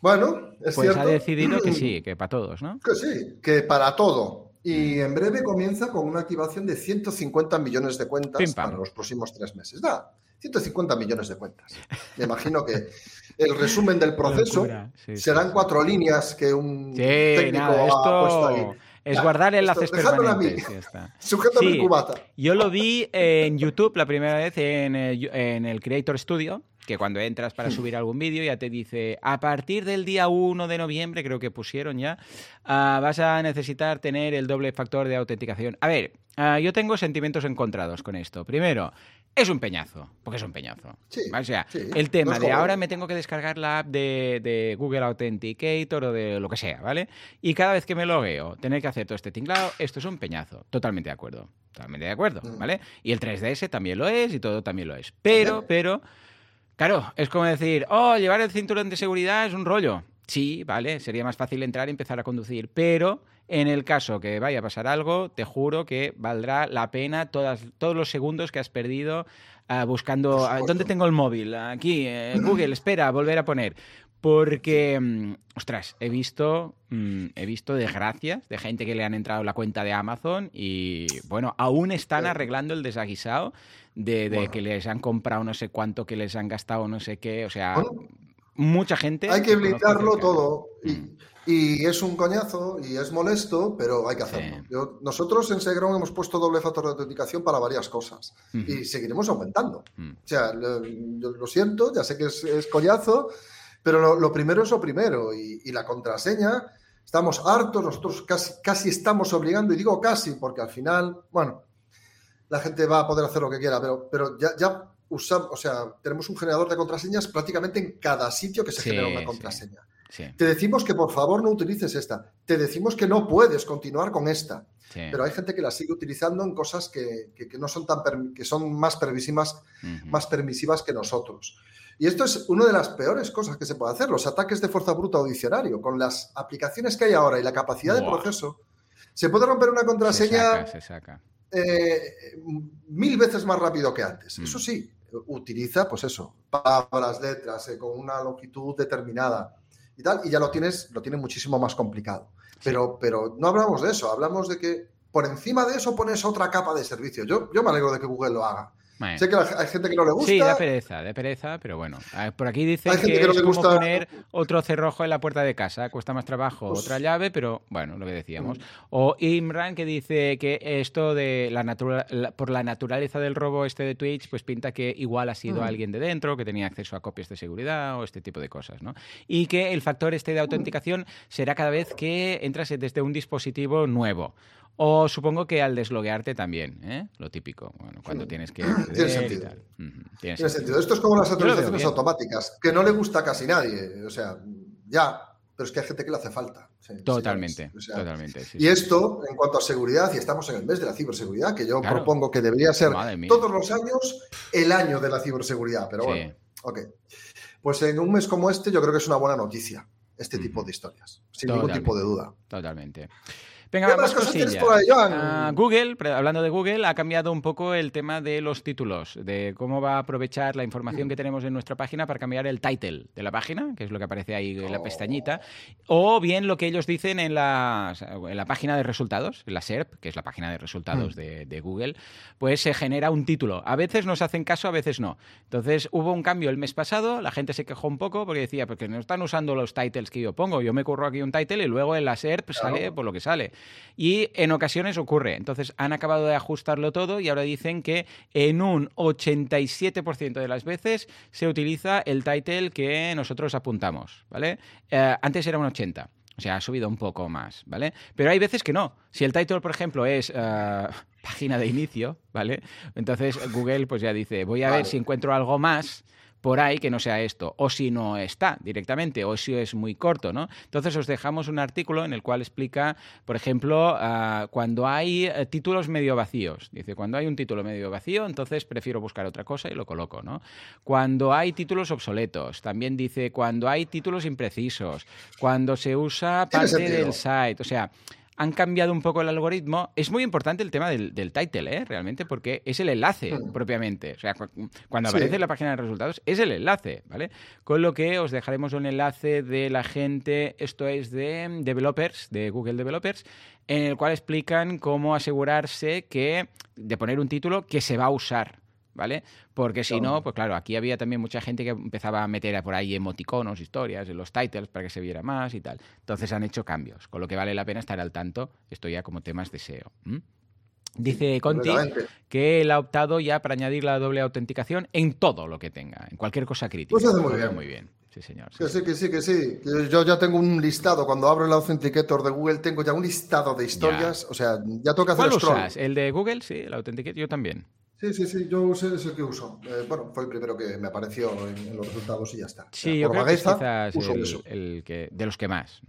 Speaker 2: Bueno, es pues
Speaker 1: ha decidido que sí, que para todos, ¿no?
Speaker 2: Que sí, que para todo. Y en breve comienza con una activación de 150 millones de cuentas para los próximos tres meses. Da, 150 millones de cuentas. Me imagino que el resumen del proceso serán cuatro líneas que un técnico ha puesto ahí.
Speaker 1: Es guardar enlaces permanentes.
Speaker 2: Sujeto mi cubata.
Speaker 1: Yo lo vi en YouTube la primera vez en el, Creator Studio, que cuando entras para hmm. subir algún vídeo ya te dice, a partir del día 1 de noviembre, creo que pusieron ya, ah, vas a necesitar tener el doble factor de autenticación. A ver, ah, yo tengo sentimientos encontrados con esto. Primero, es un peñazo, porque es un peñazo. o sea, el tema de ahora me tengo que descargar la app de, Google Authenticator o de lo que sea, ¿vale? Y cada vez que me logueo, tener que hacer todo este tinglado, esto es un peñazo. Totalmente de acuerdo. Totalmente de acuerdo, mm. ¿vale? Y el 3DS también lo es y todo también lo es. Pero, pero, claro, es como decir, oh, llevar el cinturón de seguridad es un rollo. sí, vale, sería más fácil entrar y empezar a conducir, pero en el caso que vaya a pasar algo, te juro que valdrá la pena todas, todos los segundos que has perdido ah, buscando ah, dónde tengo el móvil, aquí, eh, Google, espera, volver a poner. Porque, mm, ostras, he visto, mm, he visto desgracias de gente que le han entrado la cuenta de Amazon y, bueno, aún están arreglando el desaguisado de, que les han comprado no sé cuánto, que les han gastado no sé qué, o sea, mucha gente.
Speaker 2: Hay que blindarlo todo. Mm. Y, es un coñazo y es molesto, pero hay que hacerlo. nosotros en SiteGround hemos puesto doble factor de autenticación para varias cosas y seguiremos aumentando. O sea, lo, lo, siento, ya sé que es coñazo pero lo, primero es lo primero y, la contraseña, estamos hartos, nosotros casi, casi estamos obligando, y digo casi porque al final, bueno, la gente va a poder hacer lo que quiera, pero, pero ya, ya usamos, o sea, tenemos un generador de contraseñas prácticamente en cada sitio que se genera una contraseña. Te decimos que por favor no utilices esta, te decimos que no puedes continuar con esta, pero hay gente que la sigue utilizando en cosas que, no son tan que son más permisivas, más permisivas que nosotros. Y esto es una de las peores cosas que se puede hacer, los ataques de fuerza bruta o diccionario. Con las aplicaciones que hay ahora y la capacidad de proceso, se puede romper una contraseña eh, mil veces más rápido que antes. Eso mm. sí, utiliza, pues eso, palabras, letras, eh, con una longitud determinada y tal, y ya lo tienes, lo tiene muchísimo más complicado. Pero, pero no hablamos de eso, hablamos de que por encima de eso pones otra capa de servicio. Yo, yo me alegro de que Google lo haga. Sé que hay gente que no le gusta.
Speaker 1: Sí, da pereza, de pereza, pero bueno. Por aquí dicen que, es como poner otro cerrojo en la puerta de casa. Cuesta más trabajo pues otra llave, pero bueno, lo que decíamos. Mm. O Imran que dice que esto de la, por la naturaleza del robo este de Twitch, pues pinta que igual ha sido mm. alguien de dentro, que tenía acceso a copias de seguridad o este tipo de cosas, ¿no? Y que el factor este de autenticación será cada vez que entras desde un dispositivo nuevo. O supongo que al desloguearte también, ¿eh? lo típico, bueno, cuando tienes que...
Speaker 2: Tiene sentido. ¿Tiene, sentido. Esto es como las actualizaciones automáticas, que no le gusta a casi nadie. O sea, ya, pero es que hay gente que le hace falta.
Speaker 1: totalmente, totalmente.
Speaker 2: y esto, en cuanto a seguridad, y estamos en el mes de la ciberseguridad, que yo propongo que debería ser todos los años el año de la ciberseguridad, pero bueno, ok. Pues en un mes como este yo creo que es una buena noticia este tipo de historias, sin ningún tipo de duda.
Speaker 1: Totalmente. Venga, más. Ah, Google, hablando de Google, ha cambiado un poco el tema de los títulos, de cómo va a aprovechar la información que tenemos en nuestra página para cambiar el title de la página, que es lo que aparece ahí en la pestañita, o bien lo que ellos dicen en la, en la página de resultados, la SERP, que es la página de resultados mm. de, Google, pues se genera un título. A veces nos hacen caso, a veces no. Entonces hubo un cambio el mes pasado, la gente se quejó un poco porque decía, porque no están usando los titles que yo pongo, yo me curro aquí un title y luego en la SERP sale por lo que sale. Y en ocasiones ocurre. Entonces han acabado de ajustarlo todo y ahora dicen que en un 87% de las veces se utiliza el title que nosotros apuntamos, ¿vale? Eh, antes era un 80%. O sea, ha subido un poco más, ¿vale? Pero hay veces que no. Si el title, por ejemplo, es eh, página de inicio, ¿vale? Entonces Google pues ya dice, voy a ver si encuentro algo más por ahí que no sea esto, o si no está directamente, o si es muy corto, ¿no? Entonces os dejamos un artículo en el cual explica, por ejemplo, ah, cuando hay eh, títulos medio vacíos. Dice, cuando hay un título medio vacío, entonces prefiero buscar otra cosa y lo coloco, ¿no? Cuando hay títulos obsoletos, también dice cuando hay títulos imprecisos, cuando se usa parte del site, o sea, han cambiado un poco el algoritmo. Es muy importante el tema del, title, ¿eh? realmente, porque es el enlace hmm. propiamente. O sea, cuando aparece en la página de resultados, es el enlace, ¿vale? Con lo que os dejaremos un enlace de la gente, esto es de developers, de Google Developers, en el cual explican cómo asegurarse que de poner un título que se va a usar. ¿Vale? Porque si no, pues claro, aquí había también mucha gente que empezaba a meter por ahí emoticonos, historias, en los titles para que se viera más y tal. Entonces han hecho cambios, con lo que vale la pena estar al tanto. Esto ya como temas de SEO. Dice Conti que él ha optado ya para añadir la doble autenticación en todo lo que tenga, en cualquier cosa crítica.
Speaker 2: Pues hace muy bien.
Speaker 1: Muy bien. Sí, señor.
Speaker 2: Que sí, que sí, que sí. Yo ya tengo un listado. Cuando abro el Authenticator de Google, tengo ya un listado de historias. O sea, ya toca hacer
Speaker 1: ¿Cuál usas? ¿El de Google? Sí, el Authenticator. Yo también.
Speaker 2: Sí, sí, sí, yo usé, es el que uso. Eh, bueno, fue el primero que me apareció en, los resultados y ya está.
Speaker 1: Sí, yo creo que es quizás el, que, de los que más.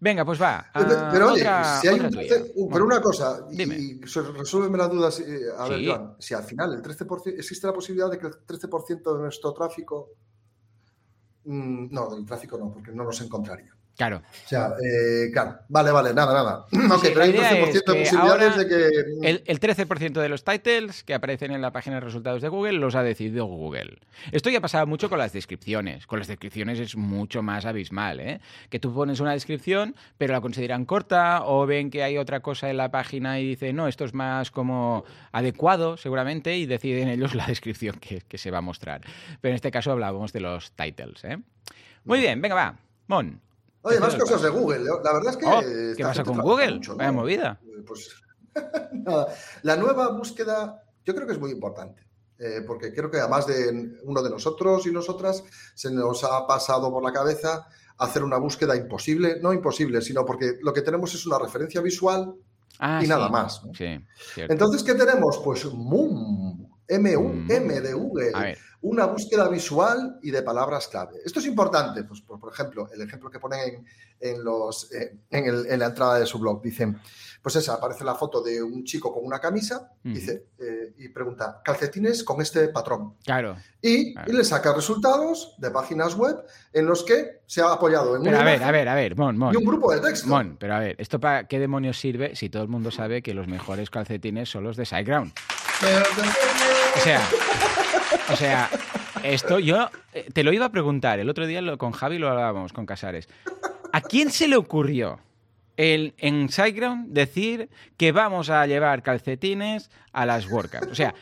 Speaker 1: Venga, pues va.
Speaker 2: pero oye, si hay un uh, pero una cosa, Dime. y, resuélveme la duda, a ver, Joan, si al final el 13%, existe la posibilidad de que el 13% de nuestro tráfico mm, no, del tráfico no, porque no los encontraría.
Speaker 1: Claro.
Speaker 2: O sea, eh, claro, vale, vale, nada, nada. Ok, pero hay un 13% de posibilidades de que.
Speaker 1: El, el 13% de los titles que aparecen en la página de resultados de Google los ha decidido Google. Esto ya pasaba mucho con las descripciones. Con las descripciones es mucho más abismal, ¿eh? Que tú pones una descripción, pero la consideran corta, o ven que hay otra cosa en la página y dicen, no, esto es más como adecuado, seguramente, y deciden ellos la descripción que, que se va a mostrar. Pero en este caso hablábamos de los titles, ¿eh? Muy bien, venga, va. Mon,
Speaker 2: Oye, más cosas de Google. ¿eh? La verdad es que.
Speaker 1: Oh, ¿Qué pasa con Google? Mucho, Vaya movida.
Speaker 2: Eh, pues. nada. La nueva búsqueda, yo creo que es muy importante. Eh, porque creo que además de uno de nosotros y nosotras se nos ha pasado por la cabeza hacer una búsqueda imposible, no imposible, sino porque lo que tenemos es una referencia visual
Speaker 1: ah,
Speaker 2: y
Speaker 1: sí.
Speaker 2: nada más. ¿no?
Speaker 1: Sí,
Speaker 2: Entonces, ¿qué tenemos? Pues MUM, M-U-M de Google.
Speaker 1: A ver.
Speaker 2: Una búsqueda visual y de palabras clave. Esto es importante, pues por, por ejemplo, el ejemplo que ponen en, en los, eh, en, el, en, la entrada de su blog. Dicen, pues esa, aparece la foto de un chico con una camisa,
Speaker 1: Mm.
Speaker 2: dice, eh, y pregunta, calcetines con este patrón.
Speaker 1: Claro.
Speaker 2: Y,
Speaker 1: Claro.
Speaker 2: y le saca resultados de páginas web en los que se ha apoyado en
Speaker 1: Pero
Speaker 2: una
Speaker 1: a ver, a ver, a ver, Mon, Mon.
Speaker 2: y un grupo de texto.
Speaker 1: Mon, pero a ver, ¿esto para qué demonios sirve si todo el mundo sabe que los mejores calcetines son los de SiteGround? O sea, o sea, esto yo eh, te lo iba a preguntar. El otro día lo- con Javi lo hablábamos, con Casares. ¿A quién se le ocurrió el, en SiteGround decir que vamos a llevar calcetines a las WordCamps? O sea,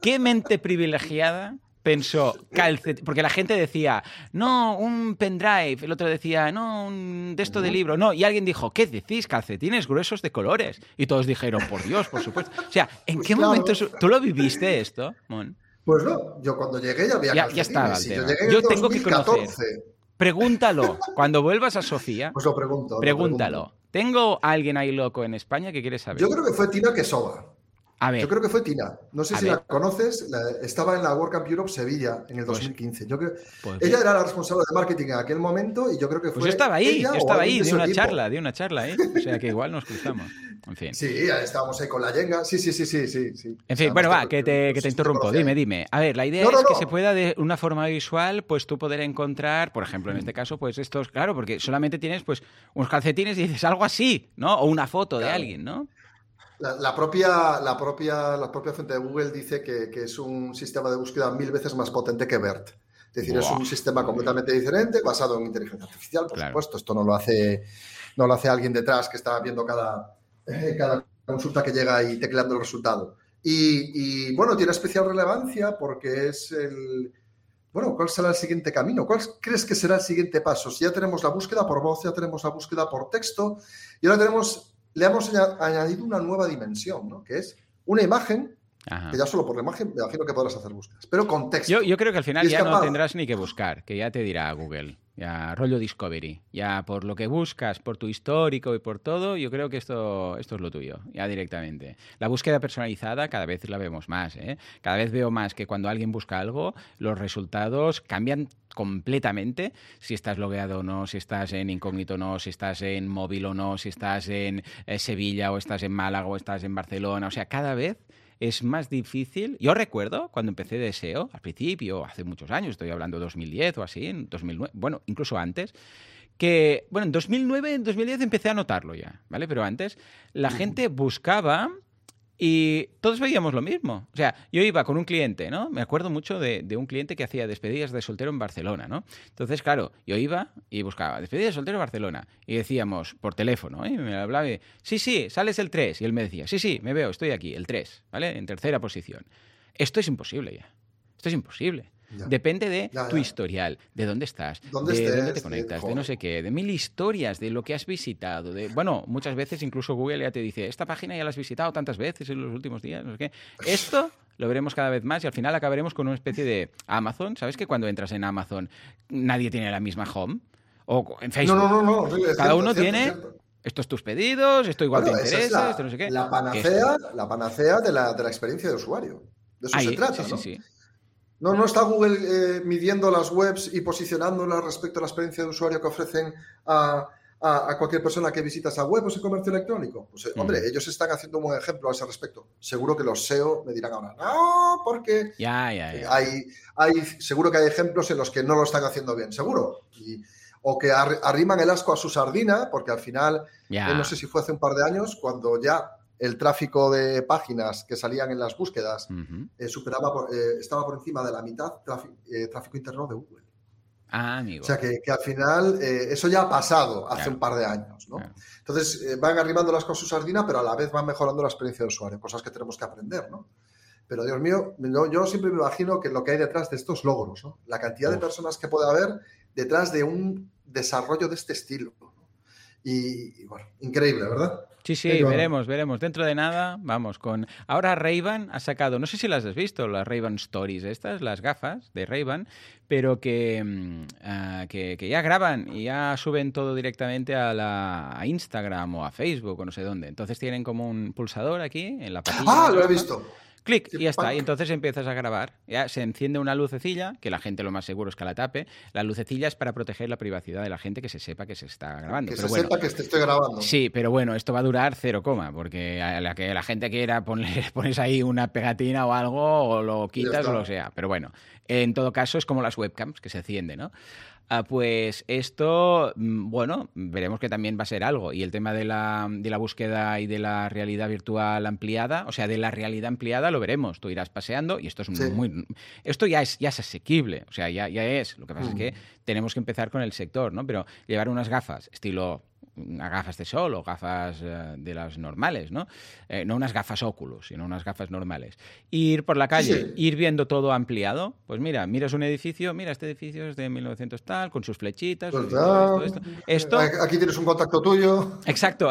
Speaker 1: ¿qué mente privilegiada pensó calcetines? Porque la gente decía, no, un pendrive. El otro decía, no, un de esto de libro. No, y alguien dijo, ¿qué decís? Calcetines gruesos de colores. Y todos dijeron, por Dios, por supuesto. O sea, ¿en
Speaker 2: Pues
Speaker 1: qué
Speaker 2: claro.
Speaker 1: momento tú lo viviste esto, Mon?
Speaker 2: Pues no, yo cuando llegué ya había
Speaker 1: Ya- ya estaba.
Speaker 2: Yo, llegué
Speaker 1: tengo que
Speaker 2: 2014.
Speaker 1: Pregúntalo. Cuando vuelvas a Sofía,
Speaker 2: Pues lo pregunto. lo
Speaker 1: pregúntalo.
Speaker 2: pregunto.
Speaker 1: ¿Tengo a alguien ahí loco en España que quiere saber?
Speaker 2: Yo creo que fue Tina Quesova.
Speaker 1: A ver,
Speaker 2: Yo creo que fue Tina. No sé si
Speaker 1: ver.
Speaker 2: la conoces. la- estaba en la WordCamp Europe Sevilla en el
Speaker 1: Pues-
Speaker 2: 2015. Yo creo,
Speaker 1: pues,
Speaker 2: ella era la responsable de marketing en aquel momento y yo creo que fue.
Speaker 1: pues yo estaba ahí, yo estaba ahí,
Speaker 2: de
Speaker 1: de una charla, de una charla, ¿eh? O sea que igual nos cruzamos. En fin.
Speaker 2: Sí, estábamos ahí con la yenga. Sí, sí, sí, sí, sí. sí.
Speaker 1: En fin,
Speaker 2: Además,
Speaker 1: bueno, va,
Speaker 2: te-
Speaker 1: que te, que te
Speaker 2: sí,
Speaker 1: interrumpo. Dime, dime. A ver, la idea
Speaker 2: No, no,
Speaker 1: es que
Speaker 2: no.
Speaker 1: se pueda de una forma visual, pues tú poder encontrar, por ejemplo, en este caso, pues estos, claro, porque solamente tienes pues unos calcetines y dices algo así, ¿no? O una foto de alguien, ¿no?
Speaker 2: La, la propia, la, propia, la propia fuente de Google dice que, que es un sistema de búsqueda mil veces más potente que BERT. Es decir, es un sistema completamente diferente, basado en inteligencia artificial, por
Speaker 1: Claro.
Speaker 2: supuesto. Esto no lo hace, no lo hace alguien detrás que está viendo cada, eh, cada consulta que llega y tecleando el resultado. Y, y, bueno, tiene especial relevancia porque es el. Bueno, ¿cuál será el siguiente camino? ¿Cuál crees que será el siguiente paso? Si ya tenemos la búsqueda por voz, ya tenemos la búsqueda por texto, y ahora tenemos, le hemos aña- añadido una nueva dimensión, ¿no? Que es una imagen,
Speaker 1: Ajá.
Speaker 2: que ya solo por la imagen me imagino que podrás hacer búsquedas, pero con texto.
Speaker 1: Yo, yo creo que al final ya no tendrás ni que buscar, que ya te dirá Google, ya rollo Discovery, ya por lo que buscas, por tu histórico y por todo, yo creo que esto, esto es lo tuyo, ya directamente. La búsqueda personalizada cada vez la vemos más, ¿eh? Cada vez veo más que cuando alguien busca algo, los resultados cambian completamente si estás logueado o no, si estás en incógnito o no, si estás en móvil o no, si estás en eh, Sevilla o estás en Málaga o estás en Barcelona, o sea, cada vez es más difícil. Yo recuerdo cuando empecé de SEO, al principio, hace muchos años, estoy hablando de 2010 o así, en 2009, bueno, incluso antes, que, bueno, en 2009, en 2010 empecé a notarlo ya, ¿vale? Pero antes la gente buscaba y todos veíamos lo mismo. O sea, yo iba con un cliente, ¿no? Me acuerdo mucho de, de un cliente que hacía despedidas de soltero en Barcelona, ¿no? Entonces, claro, yo iba y buscaba despedida de soltero en Barcelona y decíamos por teléfono, ¿eh? Y me hablaba y, sí, sí, sales el 3. Y él me decía, sí, sí, me veo, estoy aquí, el 3, ¿vale? En tercera posición. Esto es imposible ya. Esto es imposible.
Speaker 2: Ya.
Speaker 1: Depende de
Speaker 2: Ya,
Speaker 1: tu historial, de dónde estás,
Speaker 2: ¿Dónde
Speaker 1: de
Speaker 2: estés,
Speaker 1: dónde te conectas, de, no sé qué, de mil historias, de lo que has visitado. De, bueno, muchas veces incluso Google ya te dice, esta página ya la has visitado tantas veces en los últimos días, no sé qué. Esto lo veremos cada vez más y al final acabaremos con una especie de Amazon. ¿Sabes que cuando entras en Amazon nadie tiene la misma home? O en
Speaker 2: No,
Speaker 1: Facebook.
Speaker 2: no, no, no. es
Speaker 1: Cada
Speaker 2: cierto,
Speaker 1: uno
Speaker 2: es cierto,
Speaker 1: tiene
Speaker 2: es cierto.
Speaker 1: estos tus pedidos, esto igual
Speaker 2: Bueno,
Speaker 1: te
Speaker 2: esa es
Speaker 1: interesa,
Speaker 2: la,
Speaker 1: esto no sé qué.
Speaker 2: la panacea, la panacea de la, de la experiencia de usuario. De eso
Speaker 1: Ahí,
Speaker 2: se trata,
Speaker 1: sí,
Speaker 2: ¿no?
Speaker 1: sí, sí.
Speaker 2: No, no está Google eh, midiendo las webs y posicionándolas respecto a la experiencia de usuario que ofrecen a, a, cualquier persona que visita esa web o ese comercio electrónico? Pues, eh, hombre, ellos están haciendo un buen ejemplo a ese respecto. Seguro que los SEO me dirán ahora, no, porque
Speaker 1: ya, ya,
Speaker 2: Hay, hay, seguro que hay ejemplos en los que no lo están haciendo bien, seguro. o que arriman el asco a su sardina, porque al final, eh, no sé si fue hace un par de años, cuando ya el tráfico de páginas que salían en las búsquedas eh, superaba estaba por encima de la mitad tráfico interno de Google.
Speaker 1: Ah, amigo.
Speaker 2: O sea, que, al final eh, eso ya ha pasado hace un par de años, ¿no? Entonces eh, van arrimando las cosas su sardina, pero a la vez van mejorando la experiencia de usuario, cosas que tenemos que aprender, ¿no? Pero Dios mío, yo, siempre me imagino que lo que hay detrás de estos logros, ¿no? La cantidad de personas que puede haber detrás de un desarrollo de este estilo. y bueno, increíble, ¿verdad?
Speaker 1: Sí, sí, veremos, veremos. Dentro de nada, vamos con. Ahora Ray-Ban ha sacado, no sé si las has visto, las Ray-Ban Stories, estas, las gafas de Ray-Ban, pero que, ah, que, ya graban y ya suben todo directamente a, la, Instagram o a Facebook o no sé dónde. Entonces tienen como un pulsador aquí en la patilla.
Speaker 2: Ah, lo he visto
Speaker 1: clic y ya está. Y entonces empiezas a grabar. Ya se enciende una lucecilla, que la gente lo más seguro es que la tape. La lucecilla es para proteger la privacidad de la gente que se sepa que se está grabando.
Speaker 2: Que se sepa que te estoy grabando.
Speaker 1: Sí, pero bueno, esto va a durar cero coma, porque a la que la gente quiera poner, pones ahí una pegatina o algo, o lo quitas o lo sea. Pero bueno, en todo caso es como las webcams que se enciende, ¿no? Ah, pues esto, mm, bueno, veremos que también va a ser algo. Y el tema de la, de la, búsqueda y de la realidad virtual ampliada, o sea, de la realidad ampliada, lo veremos. Tú irás paseando y esto es muy. Esto ya es, ya es asequible, o sea, ya, ya es. Lo que pasa es que mm. tenemos que empezar con el sector, ¿no? Pero llevar unas gafas, estilo gafas de sol o gafas eh, de las normales, ¿no? Eh, no unas gafas óculos, sino unas gafas normales. Ir por la calle, ir viendo todo ampliado, pues mira, miras un edificio, mira, este edificio es de 1900 tal, con sus flechitas,
Speaker 2: pues esto, Aquí tienes un contacto tuyo.
Speaker 1: Exacto.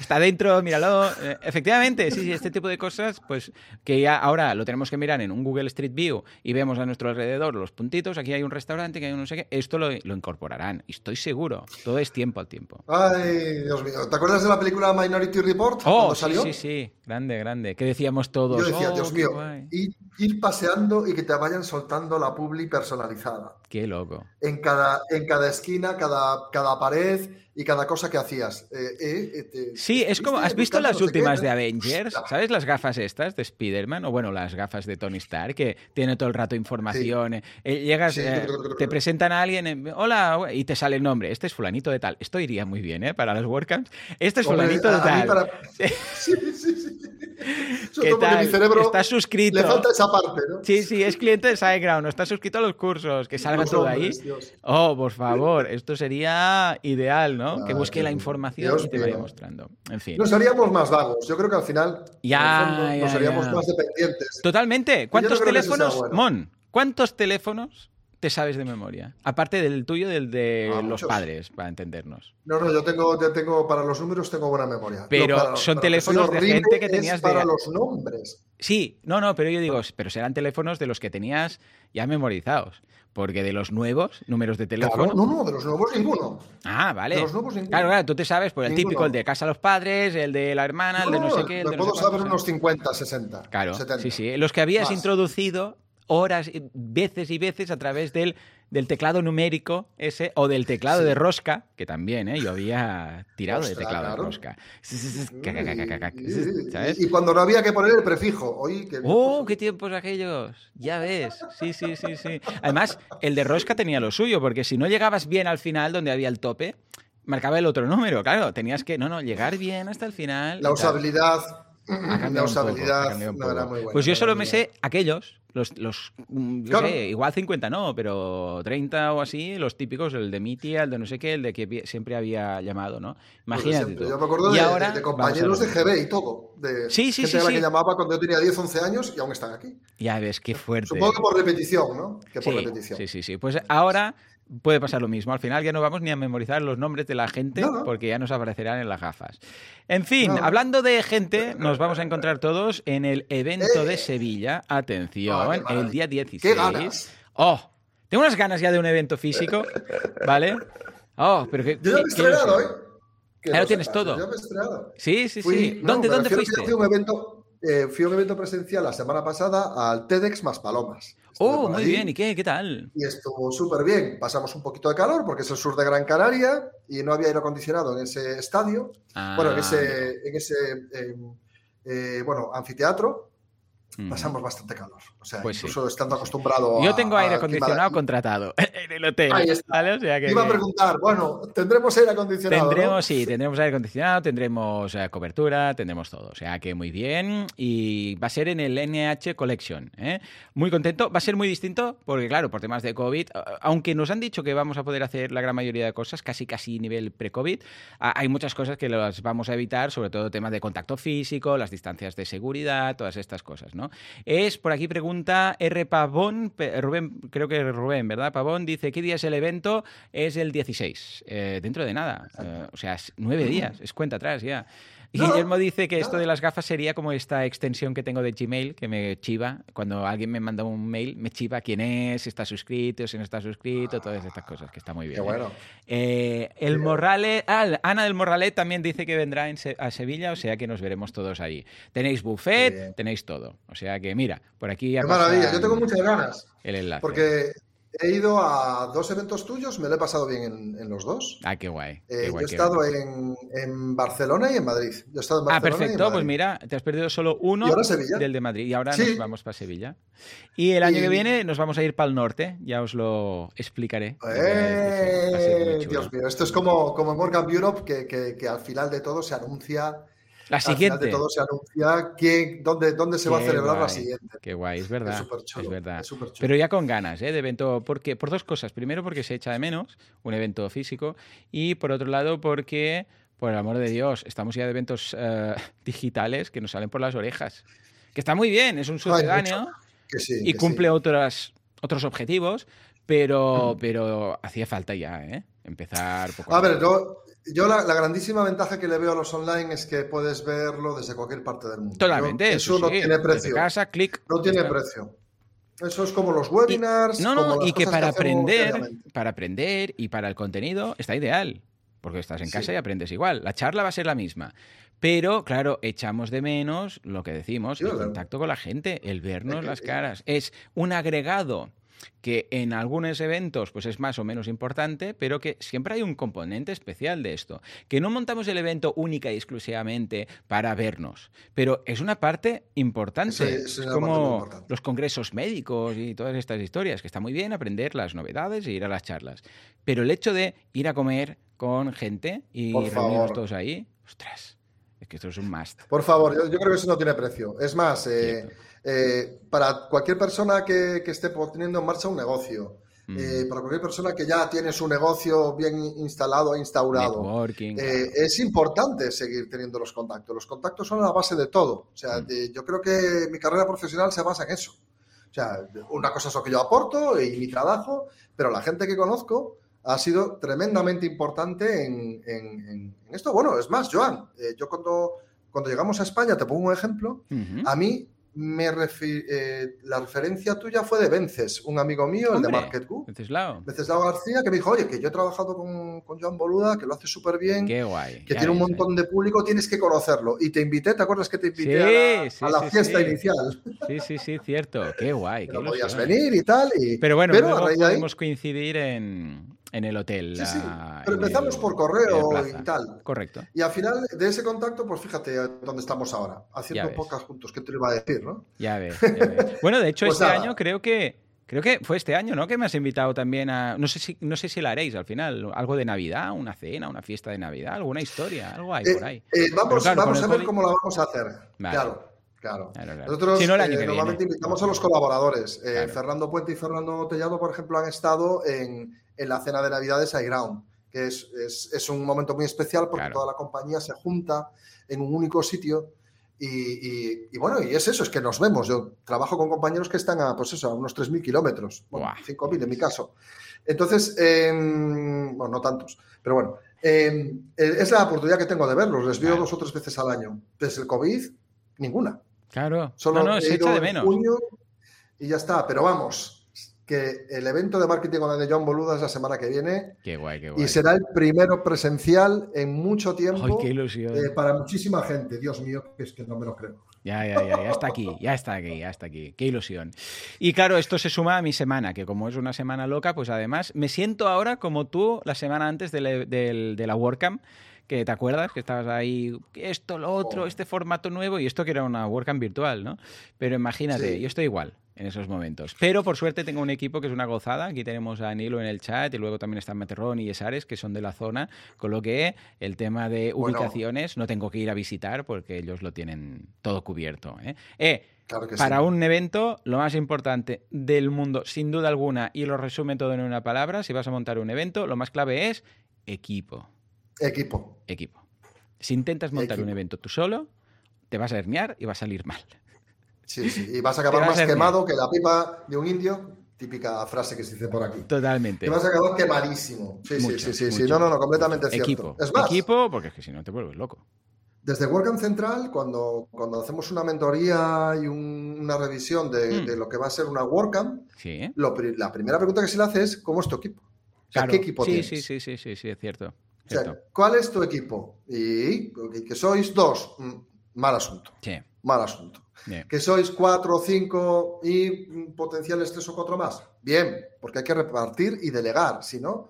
Speaker 1: Está dentro, míralo. Eh, efectivamente, sí, sí, este tipo de cosas, pues que ya ahora lo tenemos que mirar en un Google Street View y vemos a nuestro alrededor los puntitos. Aquí hay un restaurante, que hay un no sé qué. Esto lo, lo incorporarán, estoy seguro. Todo es tiempo al tiempo.
Speaker 2: Ay, Dios mío. ¿Te acuerdas de la película Minority Report?
Speaker 1: Oh, cuando salió? sí, sí, grande, grande. Que decíamos todos.
Speaker 2: Yo decía,
Speaker 1: oh,
Speaker 2: Dios mío, ir, ir, paseando y que te vayan soltando la publi personalizada.
Speaker 1: Qué loco.
Speaker 2: En cada, en cada esquina, cada, cada pared y cada cosa que hacías. Eh, eh,
Speaker 1: eh, sí, es como, ¿has visto las últimas de Avengers? ¿Sabes las gafas estas de Spider-Man? O bueno, las gafas de Tony Stark, que tiene todo el rato información. llegas, te presentan a alguien, hola, y te sale el nombre. Este es fulanito de tal. Esto iría muy bien, ¿eh? Para los WordCamps. Este es fulanito de tal.
Speaker 2: Sí, sí, sí.
Speaker 1: ¿Qué tal?
Speaker 2: Mi cerebro
Speaker 1: está suscrito.
Speaker 2: Le falta esa parte, ¿no?
Speaker 1: Sí, sí, es cliente de SiteGround, está suscrito a los cursos, que salga todo ahí. Oh, por favor, esto sería ideal, ¿no? que busque la información y te vaya mostrando. En fin.
Speaker 2: Nos haríamos más vagos. Yo creo que al final ya, nos haríamos más dependientes.
Speaker 1: Totalmente. ¿Cuántos teléfonos, Mon? ¿Cuántos teléfonos te sabes de memoria? Aparte del tuyo y del de ah, los padres, para entendernos.
Speaker 2: No, no, yo tengo, yo tengo, para los números tengo buena memoria.
Speaker 1: Pero son teléfonos de gente que tenías
Speaker 2: para los nombres.
Speaker 1: Sí, no, no, pero yo digo, pero serán teléfonos de los que tenías ya memorizados. Porque de los nuevos números de teléfono.
Speaker 2: no, no, de los nuevos ninguno.
Speaker 1: Ah, vale.
Speaker 2: De los nuevos ninguno.
Speaker 1: Claro, claro, tú te sabes, pues el típico, el de casa a los padres, el de la hermana, el de no sé qué. El
Speaker 2: me puedo saber unos 50, 60.
Speaker 1: Claro, sí, sí. Los que habías introducido horas, veces y veces a través del, del teclado numérico ese o del teclado de rosca, que también, ¿eh? yo había tirado de teclado de rosca.
Speaker 2: Y cuando no había que poner el prefijo.
Speaker 1: ¡Oh, qué tiempos aquellos! Ya ves. Sí, sí, sí, sí. Además, el de rosca tenía lo suyo, porque si no llegabas bien al final, donde había el tope, marcaba el otro número. Claro, tenías que, no, no, llegar bien hasta el final.
Speaker 2: La usabilidad la usabilidad no era muy buena.
Speaker 1: Pues yo solo me sé aquellos, los, los mm, sé, igual 50 no, pero 30 o así, los típicos, el de Mitia, el de no sé qué, el de que siempre había llamado, ¿no? Imagínate tú.
Speaker 2: Yo me acuerdo de, compañeros de GB y todo, de
Speaker 1: sí, sí, gente
Speaker 2: sí,
Speaker 1: a la
Speaker 2: que llamaba cuando yo tenía 10, 11 años y aún están aquí.
Speaker 1: Ya ves, qué fuerte.
Speaker 2: Supongo que por repetición, ¿no? Que por repetición.
Speaker 1: Sí, sí, sí. Pues ahora puede pasar lo mismo. Al final ya no vamos ni a memorizar los nombres de la gente porque ya nos aparecerán en las gafas. En fin, hablando de gente, nos vamos a encontrar todos en el evento de eh. Sevilla. Atención, el día 16. Oh, tengo unas ganas ya de un evento físico, ¿vale? Oh, pero que,
Speaker 2: Yo ya me he estrenado, ¿eh?
Speaker 1: Tienes todo.
Speaker 2: Yo me he estrenado.
Speaker 1: Sí, sí, sí. ¿Dónde, ¿dónde fuiste?
Speaker 2: Fui a un evento eh, fui a un evento presencial la semana pasada al TEDx más Palomas.
Speaker 1: Oh, muy bien, ¿y qué, qué tal?
Speaker 2: Y estuvo súper bien. Pasamos un poquito de calor porque es el sur de Gran Canaria y no había aire acondicionado en ese estadio. Bueno, en ese,
Speaker 1: Ah.
Speaker 2: en ese em, eh, bueno, anfiteatro. Pasamos bastante calor. O sea,
Speaker 1: Pues sí.
Speaker 2: incluso estando acostumbrado
Speaker 1: Yo
Speaker 2: a-
Speaker 1: tengo aire
Speaker 2: de
Speaker 1: acondicionado contratado en el hotel.
Speaker 2: Ahí está.
Speaker 1: ¿vale? O sea que
Speaker 2: Iba a preguntar, bueno, tendremos aire acondicionado. ¿no?
Speaker 1: Tendremos, sí, tendremos aire acondicionado, tendremos eh, cobertura, tendremos todo. O sea que muy bien. Y va a ser en el NH Collection. ¿eh? Muy contento. Va a ser muy distinto porque, claro, por temas de COVID, aunque nos han dicho que vamos a poder hacer la gran mayoría de cosas, casi casi nivel pre-COVID, hay muchas cosas que las vamos a evitar, sobre todo temas de contacto físico, las distancias de seguridad, todas estas cosas, ¿no? Es, por aquí pregunta R. Pavón, Rubén, creo que Rubén, ¿verdad? Pavón dice, ¿qué día es el evento? Es el 16, eh, dentro de nada. Eh, o sea, nueve días, es cuenta atrás ya. Y
Speaker 2: No,
Speaker 1: Guillermo dice que esto de las gafas sería como esta extensión que tengo de Gmail, que me chiva. Cuando alguien me manda un mail, me chiva quién es, si está suscrito, si no está suscrito, todas estas cosas, que está muy bien.
Speaker 2: Qué
Speaker 1: ¿eh?
Speaker 2: bueno.
Speaker 1: Eh, el Morrale, ah, Ana del Morralet también dice que vendrá en Se- a Sevilla, o sea que nos veremos todos allí. Tenéis buffet, tenéis todo. O sea que mira, por aquí
Speaker 2: Qué maravilla. Yo tengo muchas ganas.
Speaker 1: el enlace.
Speaker 2: Porque he ido a dos eventos tuyos, me lo he pasado bien en, en los dos.
Speaker 1: Ah, qué guay.
Speaker 2: Eh, yo he estado en, en Barcelona y en Madrid. Yo he estado en
Speaker 1: Ah,
Speaker 2: Barcelona y en
Speaker 1: perfecto, pues mira, te has perdido solo uno del de Madrid y ahora
Speaker 2: Sí.
Speaker 1: nos vamos para Sevilla. Y el año
Speaker 2: Y-
Speaker 1: que viene nos vamos a ir para el norte, ya os lo explicaré.
Speaker 2: Eh. Dios mío, esto es como, como en Morgan Europe, que, que- que al final de todo se anuncia.
Speaker 1: La
Speaker 2: Al final
Speaker 1: siguiente.
Speaker 2: de todo se anuncia quién, dónde, dónde se va a celebrar la siguiente.
Speaker 1: Qué guay, es verdad.
Speaker 2: Es súper chulo.
Speaker 1: es verdad.
Speaker 2: es súper chulo.
Speaker 1: Pero ya con ganas, ¿eh? De evento, porque, por dos cosas. Primero, porque se echa de menos un evento físico. Y por otro lado, porque, por el amor de Dios, estamos ya de eventos eh, digitales que nos salen por las orejas. Que está muy bien, es un sucedáneo
Speaker 2: sí,
Speaker 1: y cumple
Speaker 2: sí.
Speaker 1: otras, otros objetivos, pero, pero hacía falta ya, ¿eh? Empezar poco
Speaker 2: A ver, yo, yo la, la grandísima ventaja que le veo a los online es que puedes verlo desde cualquier parte del mundo.
Speaker 1: Totalmente.
Speaker 2: Yo- eso
Speaker 1: sí,
Speaker 2: no tiene precio.
Speaker 1: casa, clic.
Speaker 2: No tiene precio. Eso es como los webinars.
Speaker 1: No, no, y que para aprender, para aprender y para el contenido está ideal, porque estás en
Speaker 2: Sí.
Speaker 1: casa y aprendes igual. La charla va a ser la misma. Pero, claro, echamos de menos lo que decimos,
Speaker 2: Sí,
Speaker 1: el contacto con la gente, el vernos
Speaker 2: que-
Speaker 1: las caras. Es un agregado que en algunos eventos pues es más o menos importante, pero que siempre hay un componente especial de esto, que no montamos el evento única y exclusivamente para vernos, pero es una parte importante.
Speaker 2: Eso es una parte
Speaker 1: como
Speaker 2: importante.
Speaker 1: los congresos médicos y todas estas historias, que está muy bien aprender las novedades e ir a las charlas, pero el hecho de ir a comer con gente y
Speaker 2: Por
Speaker 1: reunirnos
Speaker 2: favor.
Speaker 1: todos ahí, ostras, es que esto es un must.
Speaker 2: Por favor, yo, yo creo que eso no tiene precio. Es más, eh, eh, para cualquier persona que, que esté poniendo en marcha un negocio,
Speaker 1: Mm.
Speaker 2: eh, para cualquier persona que ya tiene su negocio bien instalado e instaurado, eh, es importante seguir teniendo los contactos. Los contactos son la base de todo. O sea,
Speaker 1: Mm.
Speaker 2: de- yo creo que mi carrera profesional se basa en eso. O sea, una cosa es lo que yo aporto y mi trabajo, pero la gente que conozco ha sido tremendamente importante en, en- en- esto. Bueno, es más, Joan, eh, yo cuando, cuando llegamos a España, te pongo un ejemplo, a mí me refi- eh, la referencia tuya fue de Vences, un amigo mío, el de
Speaker 1: Hombre,
Speaker 2: Market Group.
Speaker 1: Wenceslao,
Speaker 2: Venceslao García, que me dijo, oye, que yo he trabajado con, con Joan Boluda, que lo hace súper bien,
Speaker 1: Qué guay.
Speaker 2: que tiene un montón de público, tienes que conocerlo. Y te invité, ¿te acuerdas que te invité
Speaker 1: Sí,
Speaker 2: a la,
Speaker 1: sí,
Speaker 2: a la
Speaker 1: sí,
Speaker 2: fiesta inicial?
Speaker 1: Sí, sí, sí, cierto. Qué guay.
Speaker 2: Que no podías venir y tal. Y,
Speaker 1: Pero bueno,
Speaker 2: pero
Speaker 1: luego
Speaker 2: de ahí-
Speaker 1: podemos coincidir en, en el hotel.
Speaker 2: Sí, sí, pero empezamos
Speaker 1: el-
Speaker 2: por correo
Speaker 1: plaza.
Speaker 2: y tal.
Speaker 1: Correcto.
Speaker 2: Y al final de ese contacto, pues fíjate dónde estamos ahora, haciendo
Speaker 1: ves.
Speaker 2: podcast juntos. ¿Qué te lo iba a decir, no?
Speaker 1: Ya ves, ya ves. Bueno, de hecho,
Speaker 2: Pues
Speaker 1: este
Speaker 2: nada.
Speaker 1: año creo que. Creo que fue este año, ¿no? Que me has invitado también a. No sé si, no sé si la haréis al final. Algo de Navidad, una cena, una fiesta de Navidad, alguna historia, algo hay
Speaker 2: Eh,
Speaker 1: por ahí.
Speaker 2: eh, vamos
Speaker 1: claro,
Speaker 2: vamos
Speaker 1: con
Speaker 2: a ver
Speaker 1: COVID-
Speaker 2: cómo la vamos a hacer.
Speaker 1: Vale.
Speaker 2: Claro, claro.
Speaker 1: Claro, claro.
Speaker 2: Nosotros
Speaker 1: Si no,
Speaker 2: eh, normalmente invitamos a los colaboradores. Eh,
Speaker 1: Claro.
Speaker 2: Fernando Puente y Fernando Tellado, por ejemplo, han estado en, en la cena de Navidad de SiteGround, que es, es- es un momento muy especial porque
Speaker 1: Claro.
Speaker 2: toda la compañía se junta en un único sitio. Y, y- y bueno, y es eso, es que nos vemos. Yo trabajo con compañeros que están a, pues eso, a unos 3.000 kilómetros, bueno,
Speaker 1: Buah.
Speaker 2: 5.000 en mi caso. Entonces, em, bueno, no tantos, pero bueno, em, eh, es la oportunidad que tengo de verlos. Les veo
Speaker 1: Claro.
Speaker 2: dos o tres veces al año. Desde el COVID, ninguna.
Speaker 1: Claro.
Speaker 2: Solo
Speaker 1: no, no, se
Speaker 2: ido
Speaker 1: echa de
Speaker 2: en
Speaker 1: menos.
Speaker 2: junio y ya está. Pero vamos, que el evento de marketing online de John Boluda es la semana que viene.
Speaker 1: Qué guay, qué guay.
Speaker 2: Y será el primero presencial en mucho tiempo.
Speaker 1: Ay, qué ilusión.
Speaker 2: eh, para muchísima gente. Dios mío, que es que no me lo creo.
Speaker 1: Ya, ya, ya, ya está aquí, ya está aquí, ya está aquí. Qué ilusión. Y claro, esto se suma a mi semana, que como es una semana loca, pues además me siento ahora como tú la semana antes de, la- de la WordCamp, que te acuerdas que estabas ahí, esto, lo otro,
Speaker 2: Oh.
Speaker 1: este formato nuevo, y esto que era una WordCamp virtual, ¿no? Pero imagínate,
Speaker 2: Sí.
Speaker 1: yo estoy igual en esos momentos. Pero por suerte tengo un equipo que es una gozada. Aquí tenemos a Nilo en el chat y luego también están Meterrón y Esares, que son de la zona, con lo que el tema de
Speaker 2: Bueno.
Speaker 1: ubicaciones no tengo que ir a visitar porque ellos lo tienen todo cubierto. ¿eh? Eh,
Speaker 2: Claro que
Speaker 1: para
Speaker 2: sí.
Speaker 1: un evento, lo más importante del mundo, sin duda alguna, y lo resume todo en una palabra, si vas a montar un evento, lo más clave es equipo.
Speaker 2: Equipo.
Speaker 1: Equipo. Si intentas montar
Speaker 2: Equipo.
Speaker 1: un evento tú solo, te vas a herniar y va a salir mal.
Speaker 2: Sí, sí. Y vas a acabar
Speaker 1: vas
Speaker 2: más
Speaker 1: a
Speaker 2: quemado que la pipa de un indio. Típica frase que se dice por aquí.
Speaker 1: Totalmente.
Speaker 2: Te vas a acabar quemadísimo. Sí,
Speaker 1: Mucho,
Speaker 2: sí, sí, sí,
Speaker 1: mucho.
Speaker 2: No, no, no, completamente cierto.
Speaker 1: Equipo.
Speaker 2: Es más,
Speaker 1: Equipo, porque es que si no te vuelves loco.
Speaker 2: desde WordCamp Central, cuando, cuando hacemos una mentoría y un- una revisión de,
Speaker 1: Mm.
Speaker 2: de lo que va a ser una WordCamp,
Speaker 1: Sí,
Speaker 2: lo pri- la primera pregunta que se le hace es ¿cómo es tu equipo? O sea,
Speaker 1: Claro.
Speaker 2: ¿qué equipo
Speaker 1: sí,
Speaker 2: tienes?
Speaker 1: sí, sí, sí, sí, sí, es cierto.
Speaker 2: O sea,
Speaker 1: cierto.
Speaker 2: ¿cuál es tu equipo? Y y que sois dos, mm, mal asunto,
Speaker 1: Sí,
Speaker 2: mal asunto.
Speaker 1: Bien.
Speaker 2: Que sois cuatro, cinco y potenciales tres o cuatro más. Bien, porque hay que repartir y delegar, si no.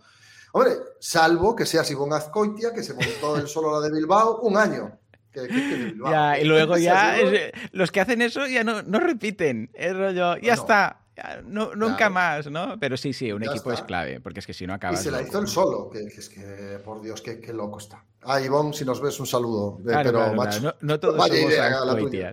Speaker 2: Hombre, salvo que seas Ivonne Azcoitia, que se montó el solo la de Bilbao un año. Que, que- que de Bilbao.
Speaker 1: Ya, y luego ya es- los que hacen eso ya no, no repiten. Es rollo, ya
Speaker 2: No.
Speaker 1: está. no- nunca
Speaker 2: Claro.
Speaker 1: más, ¿no? Pero sí, sí, un
Speaker 2: Ya
Speaker 1: equipo es clave, porque es que si no
Speaker 2: Y
Speaker 1: acabas.
Speaker 2: se la
Speaker 1: loco.
Speaker 2: hizo el solo, que, que es que, por Dios, qué, qué loco está. Ah, Ivonne, si nos ves, un saludo. Eh,
Speaker 1: Claro,
Speaker 2: pero,
Speaker 1: claro,
Speaker 2: macho,
Speaker 1: No, no todos
Speaker 2: vaya
Speaker 1: somos
Speaker 2: idea.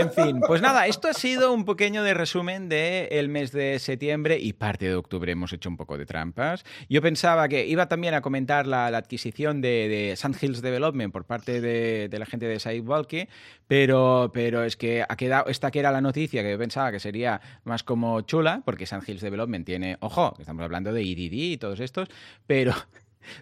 Speaker 1: En fin, pues nada, esto ha sido un pequeño de resumen del mes de septiembre y parte de octubre hemos hecho un poco de trampas. Yo pensaba que iba también a comentar la, la adquisición de, de Sand Hills Development por parte de, de la gente de Sidewalkie, pero, pero es que ha quedado, esta que era la noticia que yo pensaba que sería más como chula, porque Sand Hills Development tiene, ojo, que estamos hablando de IDD y todos estos, pero...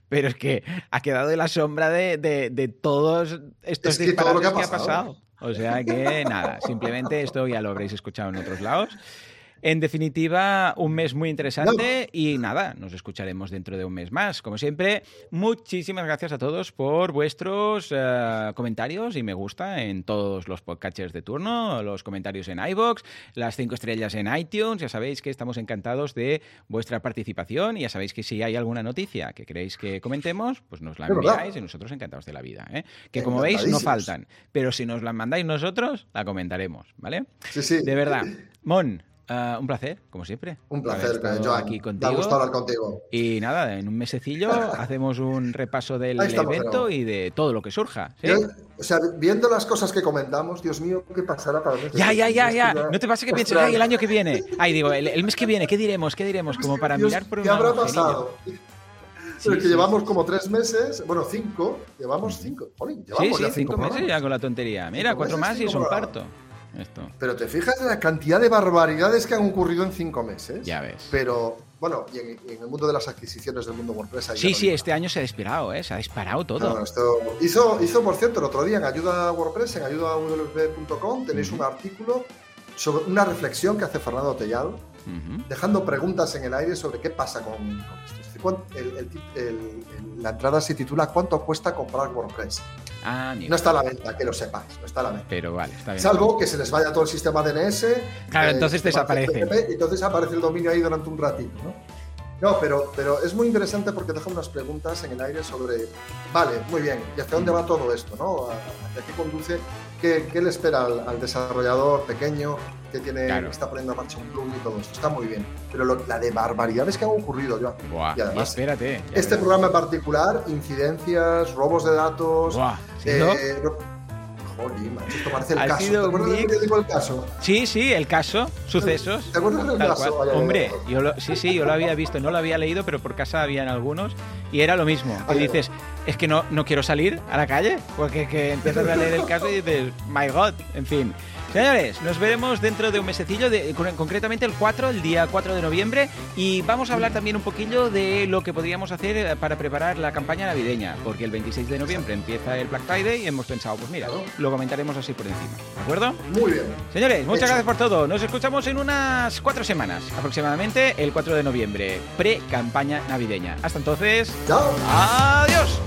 Speaker 1: Pero es que ha quedado en la sombra de, de- de todos estos
Speaker 2: Es que todo lo
Speaker 1: disparates
Speaker 2: que ha
Speaker 1: que ha pasado. O sea que nada, simplemente esto ya lo habréis escuchado en otros lados. En definitiva, un mes muy interesante y nada, nos escucharemos dentro de un mes más. Como siempre, muchísimas gracias a todos por vuestros eh, comentarios y me gusta en todos los podcatchers de turno, los comentarios en iBox, las cinco estrellas en iTunes. Ya sabéis que estamos encantados de vuestra participación y ya sabéis que si hay alguna noticia que queréis que comentemos, pues nos la enviáis y nosotros encantados de la vida. ¿eh? Que como veis, no faltan, pero si nos la mandáis nosotros, la comentaremos, ¿vale?
Speaker 2: Sí, sí.
Speaker 1: De verdad. Mon, ah, un placer, como siempre.
Speaker 2: Un placer, Joan.
Speaker 1: aquí
Speaker 2: Me ha
Speaker 1: contigo.
Speaker 2: gustado hablar contigo.
Speaker 1: Y nada, en un mesecillo hacemos un repaso del
Speaker 2: estamos,
Speaker 1: evento
Speaker 2: pero-
Speaker 1: y de todo lo que surja. ¿sí?
Speaker 2: Yo, o sea, viendo las cosas que comentamos, Dios mío, ¿qué pasará para de
Speaker 1: Ya, ya, ya, ya. No te pasa que pienses, ay, el año que viene. Ay, digo, el, el mes que viene, ¿qué diremos? ¿Qué diremos? Como para
Speaker 2: Dios,
Speaker 1: mirar por un
Speaker 2: ¿Qué habrá pasado?
Speaker 1: Sí,
Speaker 2: que
Speaker 1: sí,
Speaker 2: llevamos
Speaker 1: sí,
Speaker 2: como tres meses, bueno, cinco, llevamos cinco. Jolín,
Speaker 1: Sí,
Speaker 2: llevamos
Speaker 1: sí,
Speaker 2: ya
Speaker 1: cinco meses ya con la tontería. Mira,
Speaker 2: Cinco
Speaker 1: cuatro
Speaker 2: meses,
Speaker 1: más y es un parto. Esto.
Speaker 2: Pero te fijas en la cantidad de barbaridades que han ocurrido en cinco meses.
Speaker 1: Ya ves.
Speaker 2: Pero, bueno, y en, el mundo de las adquisiciones del mundo WordPress.
Speaker 1: Sí,
Speaker 2: no
Speaker 1: sí, este año se ha disparado, ¿eh? Se ha disparado todo.
Speaker 2: esto hizo, hizo, por cierto, el otro día en Ayuda a WordPress, en ayudawp.com, tenéis
Speaker 1: Ujú.
Speaker 2: un artículo sobre una reflexión que hace Fernando Tellado,
Speaker 1: Ujú.
Speaker 2: dejando preguntas en el aire sobre qué pasa con, con esto. El- el la entrada se titula ¿Cuánto cuesta comprar WordPress?
Speaker 1: Ah.
Speaker 2: No está a la venta, que lo sepáis, no está a la venta.
Speaker 1: Pero vale, está bien.
Speaker 2: Salvo que se les vaya todo el sistema DNS.
Speaker 1: Claro,
Speaker 2: eh,
Speaker 1: entonces desaparece.
Speaker 2: Entonces aparece el dominio ahí durante un ratito, ¿no? No, pero, pero es muy interesante porque deja unas preguntas en el aire sobre, vale, muy bien, ¿y hacia dónde va todo esto? ¿no? ¿Hacia qué conduce? ¿Qué, qué le espera al, al desarrollador pequeño que, tiene,
Speaker 1: Claro.
Speaker 2: que está poniendo en marcha un plugin y todo esto? Está muy bien. Pero lo- la de barbaridades que han ocurrido, yo.
Speaker 1: Buah,
Speaker 2: y además,
Speaker 1: espérate.
Speaker 2: Este
Speaker 1: verás.
Speaker 2: programa en particular, incidencias, robos de datos.
Speaker 1: Buah, ¿sí,
Speaker 2: eh,
Speaker 1: no?
Speaker 2: Jolín, macho, esto parece el
Speaker 1: Ha
Speaker 2: caso.
Speaker 1: sido
Speaker 2: ¿Te acuerdas del periódico El Caso?
Speaker 1: Sí, sí, el caso, sucesos.
Speaker 2: ¿Te acuerdas del caso?
Speaker 1: Hombre, yo lo- sí, sí, yo lo había visto, no lo había leído, pero por casa habían algunos y era lo mismo.
Speaker 2: Ay,
Speaker 1: dices, es que no, no quiero salir a la calle, porque que empiezas a leer el caso y dices, my God, en fin. Señores, nos veremos dentro de un mesecillo, de, concretamente el 4, el día 4 de noviembre, y vamos a hablar también un poquillo de lo que podríamos hacer eh, para preparar la campaña navideña, porque el 26 de noviembre empieza el Black Friday y hemos pensado, pues mira, lo comentaremos así por encima, ¿de acuerdo?
Speaker 2: Muy bien.
Speaker 1: Señores, muchas gracias por todo. Nos escuchamos en unas cuatro semanas, aproximadamente el 4 de noviembre, pre-campaña navideña. Hasta entonces,
Speaker 2: chao.
Speaker 1: Adiós.